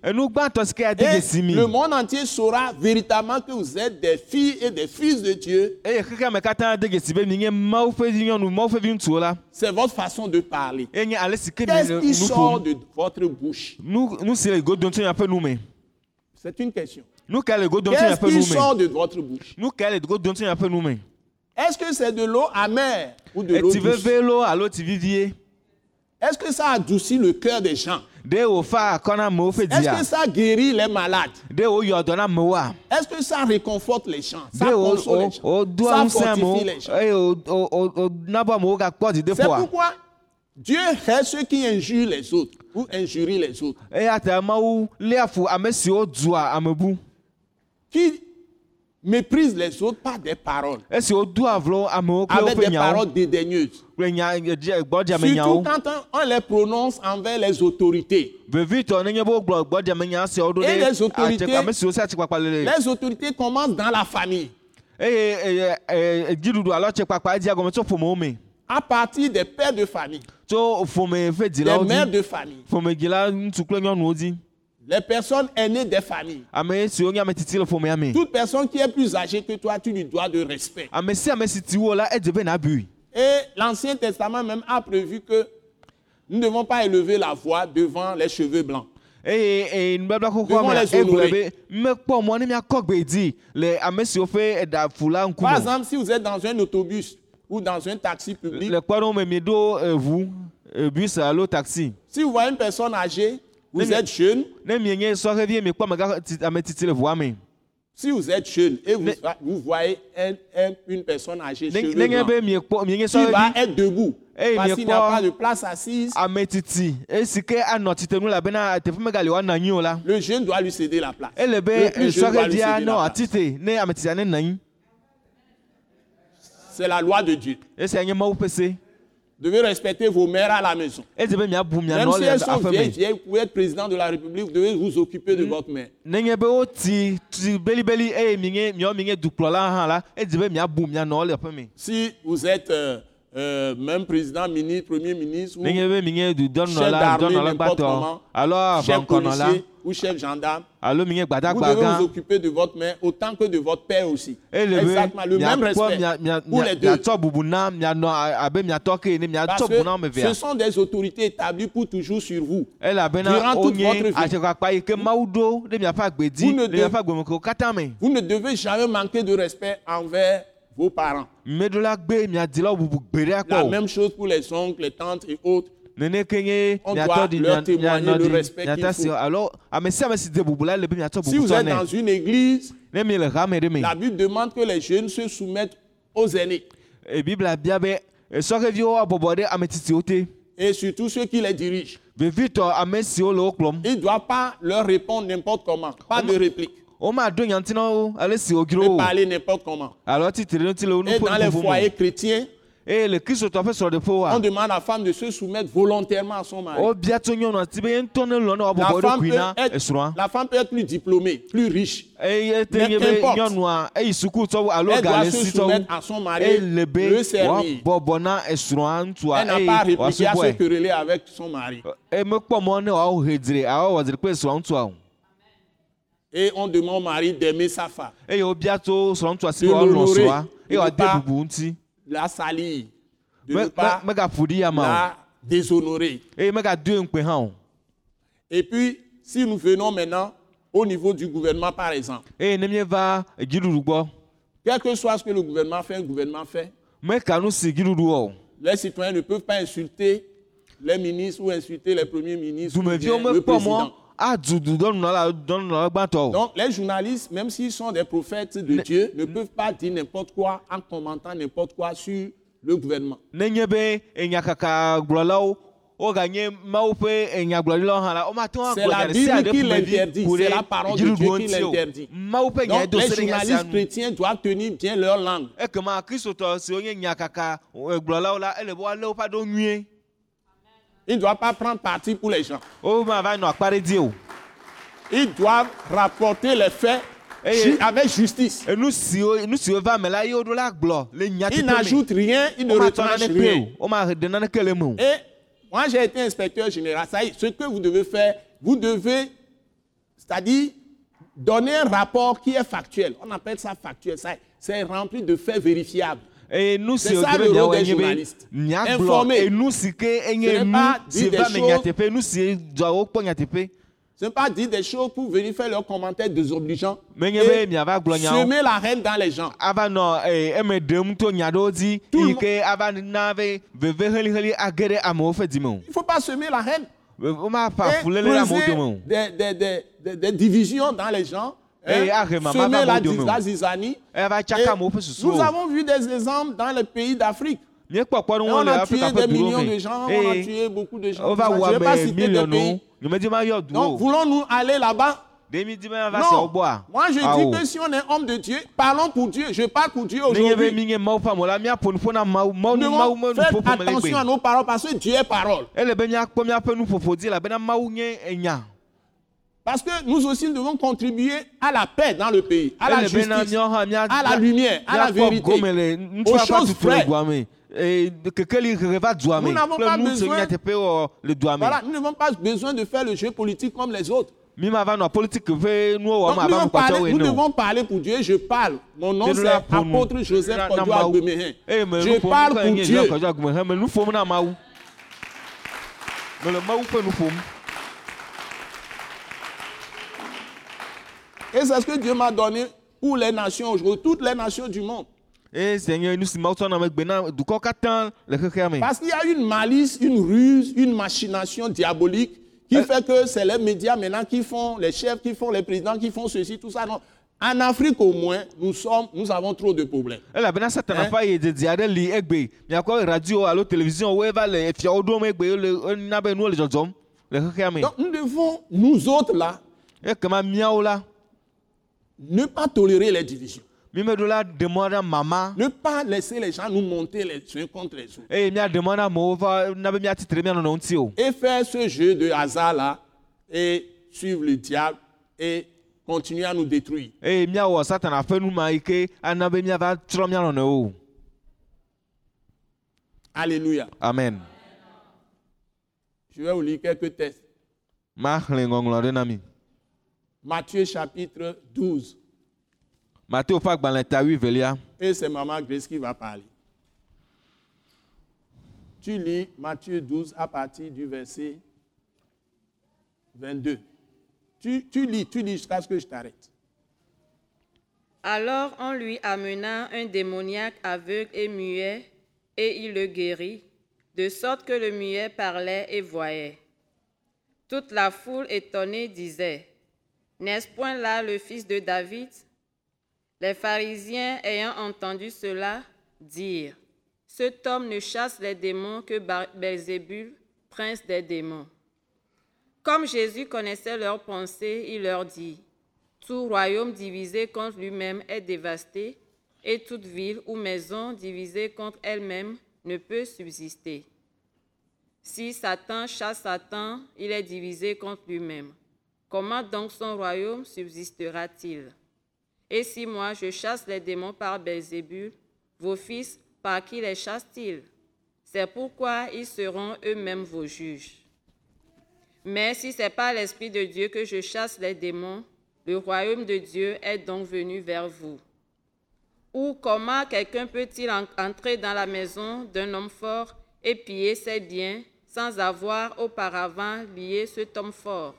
et le monde entier saura véritablement que vous êtes des filles et des fils de Dieu, c'est votre façon de parler. Qu'est-ce qui sort de votre bouche? C'est une question. Qu'est-ce qui sort de votre bouche? Est-ce que c'est de l'eau amère ou de l'eau douce? Est-ce que ça adoucit le cœur des gens? Est-ce que ça guérit les malades? Est-ce que ça réconforte les gens? Ça console les gens? Ça fortifie les gens? Gakpɔ C'est pourquoi Dieu hait ceux qui injurent les autres ou injurient les autres. Qui méprisent les autres par des paroles, avec des paroles dédaigneuses. gbɔdzame Surtout quand on, les prononce envers les autorités. Et les ɖe autorités- Les autorités commencent dans la famille, ƒomewo me à partir des pères de famille, des mères de famille, les personnes aînées des familles. me Toute personne qui est plus âgée que toi, tu lui dois de respect. nabui Et l'Ancien Testament même a prévu que nous ne devons pas élever la voix devant les cheveux blancs. Devant les egblɔ honorés. eɖafu la Par exemple, si vous êtes dans un autobus ou dans un taxi public, si vous voyez une personne âgée vous êtes jeune, si vous êtes jeune et vous, vous voyez un- un- une personne âgée, cheveux blancs, qui va être debout, Eh, parce qu'il n'y a pas de place assise, le jeune doit lui céder la place. be Le plus jeune doit lui céder la place. C'est la loi de Dieu. Devez respecter vos mères à la maison. Même si le elles sont vieilles, vieilles, vous pouvez être président de la République, vous devez vous occuper de votre mère. me Si vous êtes euh, euh, même président, ministre, premier ministre, ou chef d'armée, n'importe comment, chef policier ou chef gendarme, vous devez vous occuper de votre mère autant que de votre père aussi. be Exactement, le même respect pour les deux. Parce que ce sont des autorités établies pour toujours sur vous. durant toute votre vie. Vous ne devez- Vous ne devez jamais manquer de respect envers vos parents. La même chose pour les oncles, les tantes et autres. On doit leur témoigner le respect qu'il faut. ame si vous êtes dans une église, la Bible demande que les jeunes se soumettent aux aînés et surtout ceux qui les dirigent. vevitɔ ame siwo le wo kplɔm Il ne doit pas leur répondre n'importe comment, pas de réplique, si et wo parler n'importe comment. Et dans les foyers chrétiens, le on demande à la femme de se soumettre volontairement à son mari. La femme, peut être, esrɔ̃a la femme peut être plus diplômée, plus riche. Mais qu'importe. Elle doit se soumettre à son mari, le servir. Elle n'a pas à répliquer à se quereller avec son mari. Et on demande au mari d'aimer sa femme, tso srɔ̃a ŋutsua si De la salir, de ne pas la déshonorer. o Et puis, si nous venons maintenant au niveau du gouvernement, par exemple, quel que soit ce que le gouvernement fait, le gouvernement fait, meka nu si dziɖuɖu wɔ o les citoyens ne peuvent pas insulter les ministres ou insulter les premiers ministres ou bien le président. O Donc, les journalistes, même s'ils sont des prophètes de Dieu, ne peuvent pas dire n'importe quoi en commentant n'importe quoi sur le gouvernement. C'est la Bible qui l'interdit, c'est la parole de Dieu qui l'interdit. Donc, do les journalistes chrétiens doivent tenir bien leur langue. Ils ne doivent pas prendre parti pour les gens. womava nɔ akpa ɖe dzi o Ils doivent rapporter les faits Et- ju- avec justice. Ils n'ajoutent rien, ils ne naneke rien. o womaɖe naneke le me o Et moi, j'ai été inspecteur général. Ça ce que vous devez faire, vous devez, c'est-à-dire, donner un rapport qui est factuel. On appelle ça factuel. C'est rempli de faits vérifiables. Eye nu C'est ça le rôle des journalistes. Informer. enu si ke Ce n'est pas dire des choses- Ce n'est pas dire des pour venir faire leurs commentaires désobligeants. et nyawo semer la haine dans les gens. eh, Tout le Il ne faut pas semer la womafa Et des, des, des divisions dans les gens. Hein, arrête, maman, semer la, la zizanie. Et susuwo nous avons vu des exemples dans les pays d'Afrique. Et on a tué des millions de gens, on a tué beaucoup de gens. Je ne vais pas ame citer des pays. Donc, voulons-nous aller là-bas? Non. Moi, je Awo. dis que si on est homme de Dieu, parlons pour Dieu. Je parle pour Dieu aujourd'hui. Nous le attention à nos paroles parce que Dieu est parole. Parce que nous aussi nous devons contribuer à la paix dans le pays, à la bena justice, à la lumière, à la vérité. aux choses vraies. Nous n'avons pas besoin- Voilà, nous n'avons pas besoin de faire le jeu politique comme les autres. Donc, nous, abe devons parler, nous pour Dieu. Je parle. Mon nom c'est nous. apôtre Joseph Je ƒom parle pour Dieu. Et c'est ce que Dieu m'a donné pour les nations aujourd'hui, toutes les nations du monde. me Parce qu'il y a une malice, une ruse, une machination diabolique qui fait que c'est les médias maintenant qui font, les chefs qui font, les présidents qui font ceci, tout ça. Non. En Afrique au moins, nous, sommes, nous avons trop de problèmes. Eh? me Donc nous devons, nous autres là, la ne pas tolérer les divisions. Ne pas laisser les gens nous monter les uns contre les autres. eye míaɖe mɔ na amewo va na be míatitre mía nɔnɔ ŋuti o Et faire ce jeu de hasard là et suivre le diable et continuer à nous détruire. Alléluia. amen Je vais vous lire quelques textes. maxlẽ ŋɔŋlɔ ɖe na mi Matthieu chapitre 12. mateo ƒe agbalẽ ta wuivelia Et c'est Maman Grace qui va parler. Tu lis Matthieu 12 à partir du verset 22. Tu, tu lis, tu lis jusqu'à ce que je t'arrête. Alors on lui amena un démoniaque aveugle et muet, et il le guérit, de sorte que le muet parlait et voyait. Toute la foule étonnée disait, N'est-ce point là le fils de David? Les pharisiens ayant entendu cela dirent, Cet homme ne chasse les démons que Belzébul, prince des démons. Comme Jésus connaissait leurs pensées, il leur dit, tout royaume divisé contre lui-même est dévasté, et toute ville ou maison divisée contre elle-même ne peut subsister. Si Satan chasse Satan, il est divisé contre lui-même. Comment donc son royaume subsistera-t-il? Et si moi je chasse les démons par Belzébul, vos fils, par qui les chassent-ils? C'est pourquoi ils seront eux-mêmes vos juges. Mais si c'est par l'Esprit de Dieu que je chasse les démons, le royaume de Dieu est donc venu vers vous. Ou comment quelqu'un peut-il en- entrer dans la maison d'un homme fort et piller ses biens sans avoir auparavant lié cet homme fort?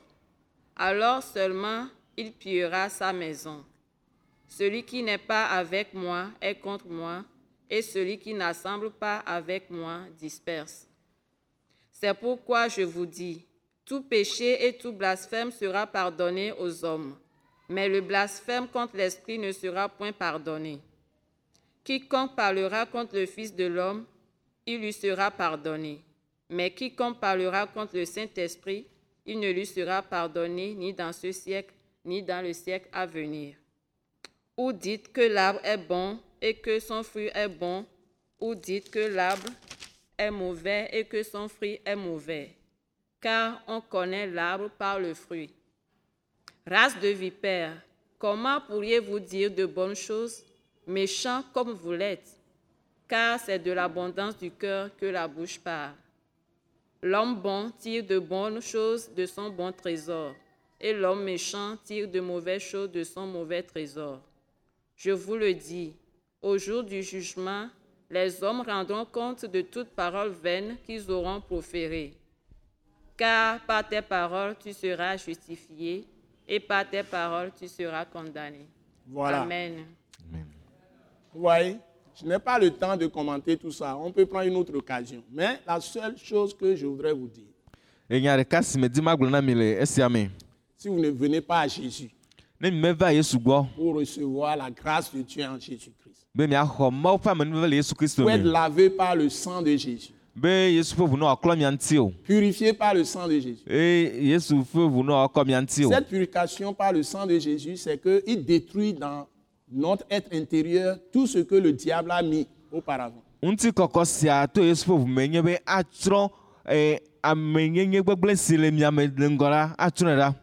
Alors seulement il pillera sa maison. Celui qui n'est pas avec moi est contre moi, et celui qui n'assemble pas avec moi disperse. C'est pourquoi je vous dis, tout péché et tout blasphème sera pardonné aux hommes, mais le blasphème contre l'Esprit ne sera point pardonné. Quiconque parlera contre le Fils de l'homme, il lui sera pardonné. Mais quiconque parlera contre le Saint-Esprit, il ne lui sera pardonné ni dans ce siècle, ni dans le siècle à venir. Ou dites que l'arbre est bon et que son fruit est bon, ou dites que l'arbre est mauvais et que son fruit est mauvais. Car on connaît l'arbre par le fruit. Race de vipères, comment pourriez-vous dire de bonnes choses, méchants comme vous l'êtes Car c'est de l'abondance du cœur que la bouche parle. L'homme bon tire de bonnes choses de son bon trésor, et l'homme méchant tire de mauvaises choses de son mauvais trésor. Je vous le dis, au jour du jugement, les hommes rendront compte de toute parole vaine qu'ils auront proférée. Car par tes paroles tu seras justifié, et par tes paroles tu seras condamné. Voilà. Amen. Voyez, je n'ai pas le temps de commenter tout ça. On peut prendre une autre occasion. Mais la seule chose que je voudrais vous dire, si vous ne venez pas à Jésus pour recevoir la grâce de Dieu en Jésus-Christ, vous êtes lavé par le sang de Jésus, be yesu ƒe ʋu ne wòaklɔ mia ŋuti o purifié par le sang de Jésus. eye yesu ƒe ʋu ne wòakɔ mia ŋuti o Cette purification par le sang de Jésus, c'est qu'il détruit dans notre être intérieur tout ce que le diable a mis auparavant. Si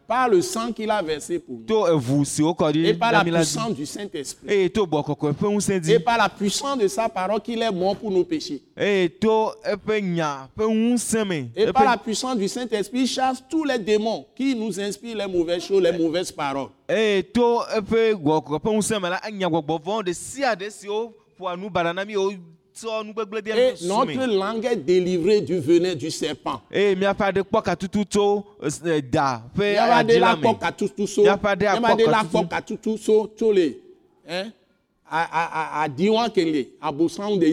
Par le sang qu'il a versé pour nous. si Et par la puissance du Saint-Esprit. Et par la puissance de sa parole qu'il est mort pour nos péchés. Et par la puissance du Saint-Esprit, chasse tous les démons qui nous inspirent les mauvaises choses, les mauvaises paroles. eye to gbɔkɔ ƒe ŋusẽ me la enya gbɔgbɔ vɔ̃ ɖe sia ɖe siwo ƒoa nu baɖa na mi Et notre langue est délivrée du venin du serpent. eh, le hein, a- abosam de.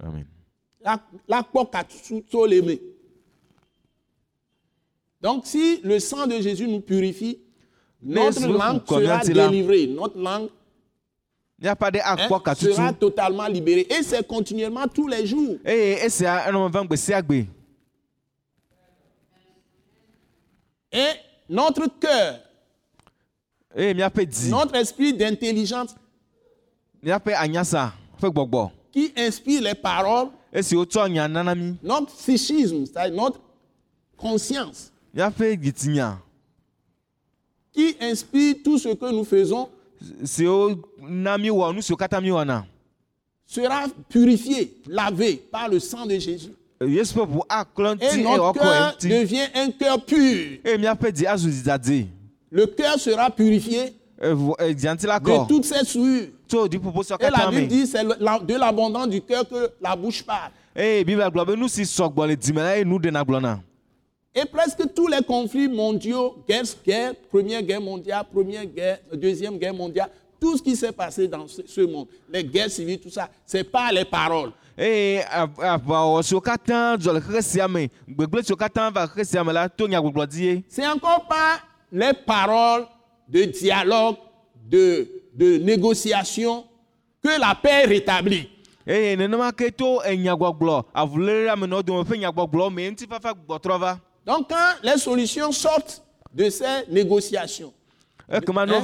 Amen. Me. Donc si le sang de Jésus nous purifie, notre langue sera délivrée. Notre langue Miaƒe aɖe hein, akpɔ katutu sera totalement libérée. Et c'est continuellement tous les jours. sia gbe Et notre cœur, dzi notre esprit d'intelligence qui inspire les paroles, notre psychisme, c'est-à-dire notre conscience, qui inspire tout ce que nous faisons, sera purifié, lavé par le sang de Jésus. aklɔ Et notre cœur devient un cœur pur. dzidzadze Le cœur sera purifié ŋuti la de toutes ces souillures. Et la Bible dit c'est de l'abondance du cœur que la bouche parle. Et presque tous les conflits mondiaux, guerre, guerre, première guerre mondiale, première guerre, deuxième guerre mondiale, tout ce qui s'est passé dans ce, ce monde, les guerres civiles, tout ça, c'est pas les paroles. eye av- aʋawɔwɔ siwo katã dzɔ le xexe sia me gbegblẽ siwo katã va xexe sia me la to nyagbɔgblɔ dzi ye C'est encore pas les paroles de dialogue, de, de négociation que la paix est rétablie. eye nenema ke to enyagbɔgblɔ avuléle amenɔ dome ƒe nyagbɔgblɔ me ŋutifafa gbɔtrɔ va Donc quand les solutions sortent de ces négociations, ne Hein?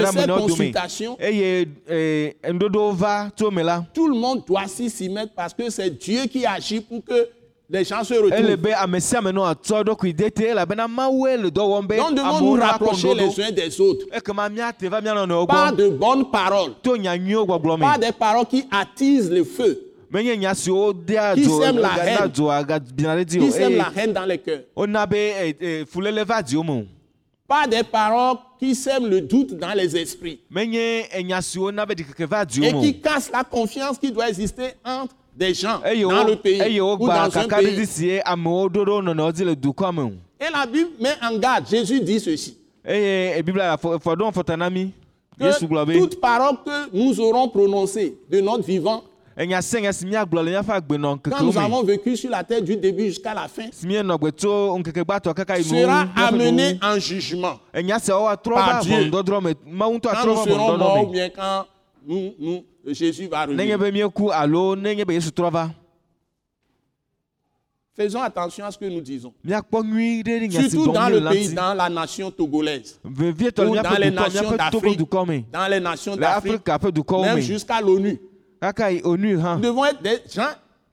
De ces consultations. eh, la tout le monde doit s'y s'y mettre parce que c'est Dieu qui agit pour que les gens se retrouvent. Donc devons nous rapprocher les uns des autres. Pas de bonnes paroles, pas des paroles qui attisent le feu, dea Qui sème la na haine? qui sèment eye la haine dans les cœurs. eh, eh, me o Pas des paroles qui sèment le doute dans les esprits. Et qui cassent la confiance qui doit exister entre des gens dans le pays ou dans un pays. Et la Bible met en garde, Jésus dit ceci, eh, que toute parole que nous aurons prononcée de notre vivant, quand nous avons vécu sur la terre du début jusqu'à la fin, sera amené en jugement. par Dieu. Quand nous serons morts ou bien quand nous, nous, Jésus va revenir. Faisons attention à ce que nous disons. Surtout dans le pays, dans la nation togolaise, ou dans les nations d'Afrique, dans les nations d'Afrique, même me jusqu'à l'ONU. Hã Nous devons être des gens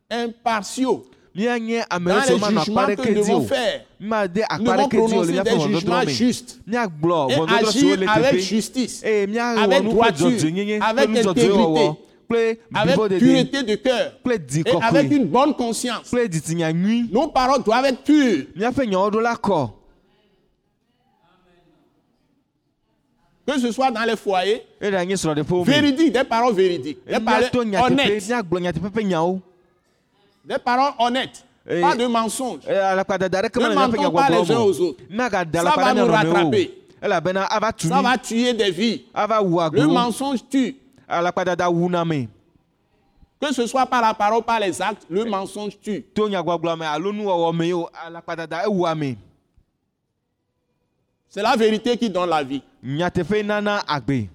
impartiaux. Dans les jugements que nous devons faire. Nous devons prononcer des jugements justes et agir avec justice, míawɔ avec droiture, avec intégrité, kple avec blibɔdede pureté de cœur et avec une bonne conscience. Nos paroles doivent être pures. míaƒe nyawo ɖo la kɔ Que ce soit dans les foyers, véridiques, des paroles véridiques, des paroles honnêtes, des paroles honnêtes, pas de mensonges. Ne mentons pas les uns aux autres. Ça va nous rattraper. Ça va tuer des vies. Le mensonge tue. Que ce soit par la parole, par les actes, le mensonge tue. to nyagbɔgblɔ me alo nuwɔwɔ me o alakpadada ewua me C'est la vérité qui donne la vie.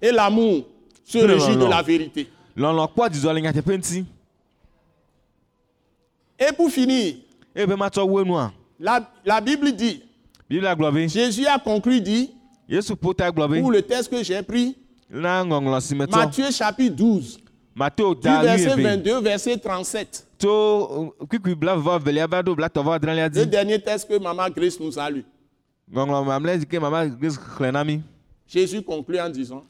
Et l'amour se régit de la vérité. Et pour finir, eye be matsɔ wo enua la, la Bible dit, Jésus a conclu dit, pour le texte que j'ai pris, Matthieu chapitre 12, mateo du verset nuiebe 22, verset 37. tso kwikui blavɔ velia va ɖo blatɔvɔ adrelia Le dernier texte que Maman Grace nous a lu. Jésus conclut en disant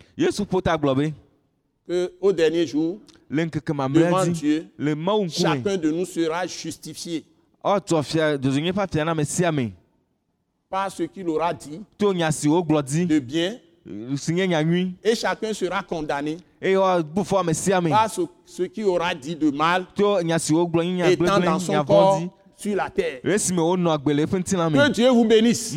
que au dernier jour, devant Dieu, chacun de nous sera justifié. Me par ce qu'il aura dit de bien et chacun sera condamné. Me par ce, ce qu'il aura dit de mal étant dans son corps sur la terre. Que Dieu vous bénisse.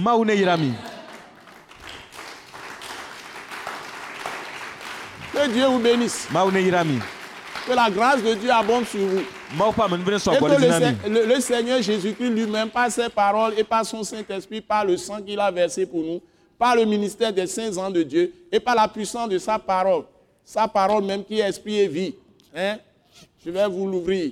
Que Dieu vous bénisse. Que la grâce de Dieu abonde sur vous. Et que le Seigneur Jésus-Christ lui-même, par ses paroles et par son Saint-Esprit, par le sang qu'il a versé pour nous, par le ministère des saints ans de Dieu et par la puissance de sa parole, sa parole même qui est esprit et vie. Hein? Je vais vous l'ouvrir.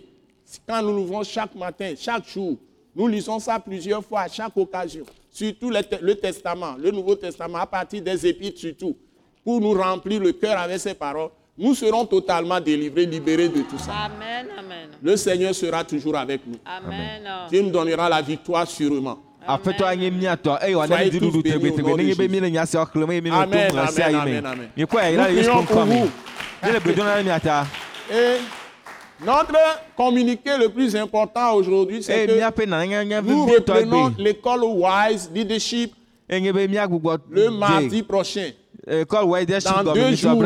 Quand nous l'ouvrons chaque matin, chaque jour, nous lisons ça plusieurs fois à chaque occasion. Surtout le, te- le Testament, le Nouveau Testament, à partir des Épîtres surtout, pour nous remplir le cœur avec ces paroles. Nous serons totalement délivrés, libérés de tout ça. Amen, amen. Le Seigneur sera toujours avec nous. Amen. Dieu nous donnera la victoire sûrement. aƒetɔ anye míatɔ eye wòana Soyez mi dziɖuɖu tous bénis au tegbetegbe nom de nenye be Jésus. mi le nya siawo xlẽm eye mi le to Amen, ŋlɔ sia yi amen, me amen, amen. mikɔe yi la le Nous yesu prions ƒe pour ŋkɔ me vous. mi le gbe dom ɖa ɖe miata Et notre communiqué le plus important aujourd'hui, c'est que nous reprenons l'école Wise Leadership nye be míagbugbɔ le mardi prochain. wɔ de si Dans deux jours.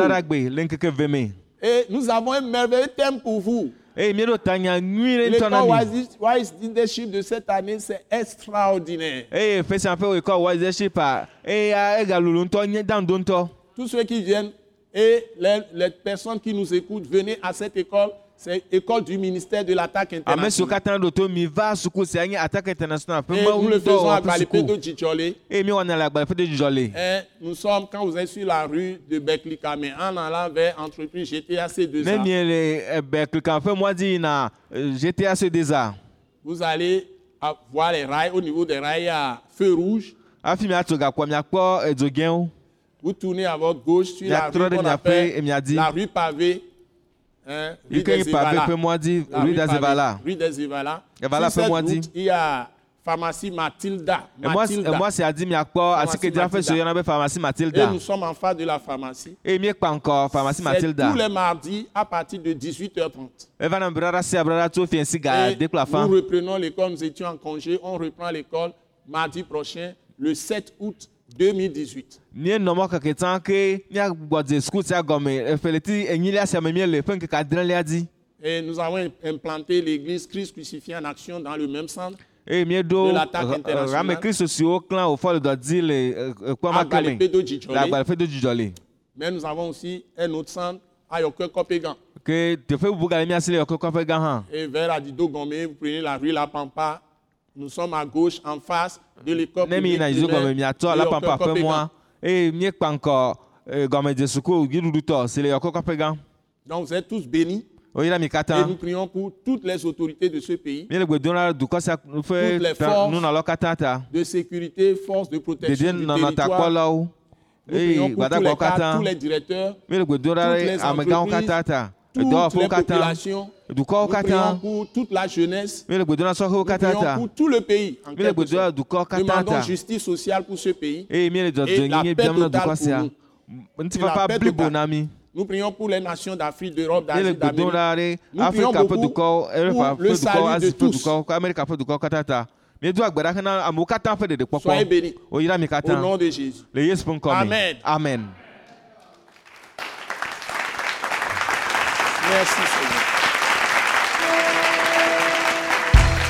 Et nous avons un merveilleux thème pour vous. L'école Wise, Wise Leadership de cette année, c'est extraordinaire. Tous ceux qui viennent et les, les personnes qui nous écoutent, venez à cette école. C'est l'école du ministère de l'attaque siwo internationale. Et nous le faisons à Djidjolé. ƒe de dzidzɔ le Et nous sommes, quand vous êtes sur la rue de Beklikame, en allant vers entreprise GTAC ne 2A, mie le ebe klikan ƒe mɔa dzi yina eh, GTA se deza vous allez à- voir les rails. Au niveau des rails, il y a feu rouge. Vous tournez à votre gauche sur la rue appelle la rue pavée. Des nye pave Evalas. ƒe mɔa dzi La rue pavée, dazevala Rue des. Evala Sur cette mɔa dzi. route, il y a pharmacie Mathilda. emɔa Mathilda. sia dzi miakpɔ asikedzraƒe si yɔna be pharmacie Et matilda nous sommes en face de la pharmacie. eye miekpa ŋkɔ pharmacie C'est matilda tous les mardis à partir de 18h30. evana braɖa sia braɖa tso fiɛnsi ga Et nous reprenons l'école, nous étions en congé, on reprend l'école mardi prochain, le 7 août 2018. míenɔ mɔ keke tsã ke míagbɔ dze suku sia gɔme efeleti enyilia sia me míele ƒe ŋkeke adrelia dzi Et nous avons implanté l'église Christ crucifié en action dans le même centre, eye rame kristu siwo klã wòfɔ le dɔ le le dzidzɔ le Mais nous avons aussi un autre centre à Yoke Kopégan. ke teƒe bubu gale míasi le yɔkɔ kɔƒe gã hã Et vers Adido Gomé, vous prenez la rue La Pampa. Nous sommes à gauche, en face de l'école publique gɔme primaire miatɔ de la pampa Kopégan. mɔa eye míekpa ŋkɔ eh, gɔmedze suku dziɖuɖutɔ si le gã Donc vous êtes tous bénis. Et nous prions pour toutes les autorités de ce pays, Toutes les forces de sécurité, forces de protection du territoire. Nous prions pour tous les katã tous les directeurs, toutes les entreprises, toutes les populations. Nous prions pour toute la jeunesse. Nous prions pour tout le pays. En katã Demandons justice sociale pour ce pays. Et la paix totale pour nous. La paix totale. Nous prions pour les nations d'Afrique, d'Europe, d'Asie, d'Amérique. Nous prions beaucoup pour le salut de tous. Soyez bénis. Au nom de Jésus. Amen. amen Merci Seigneur.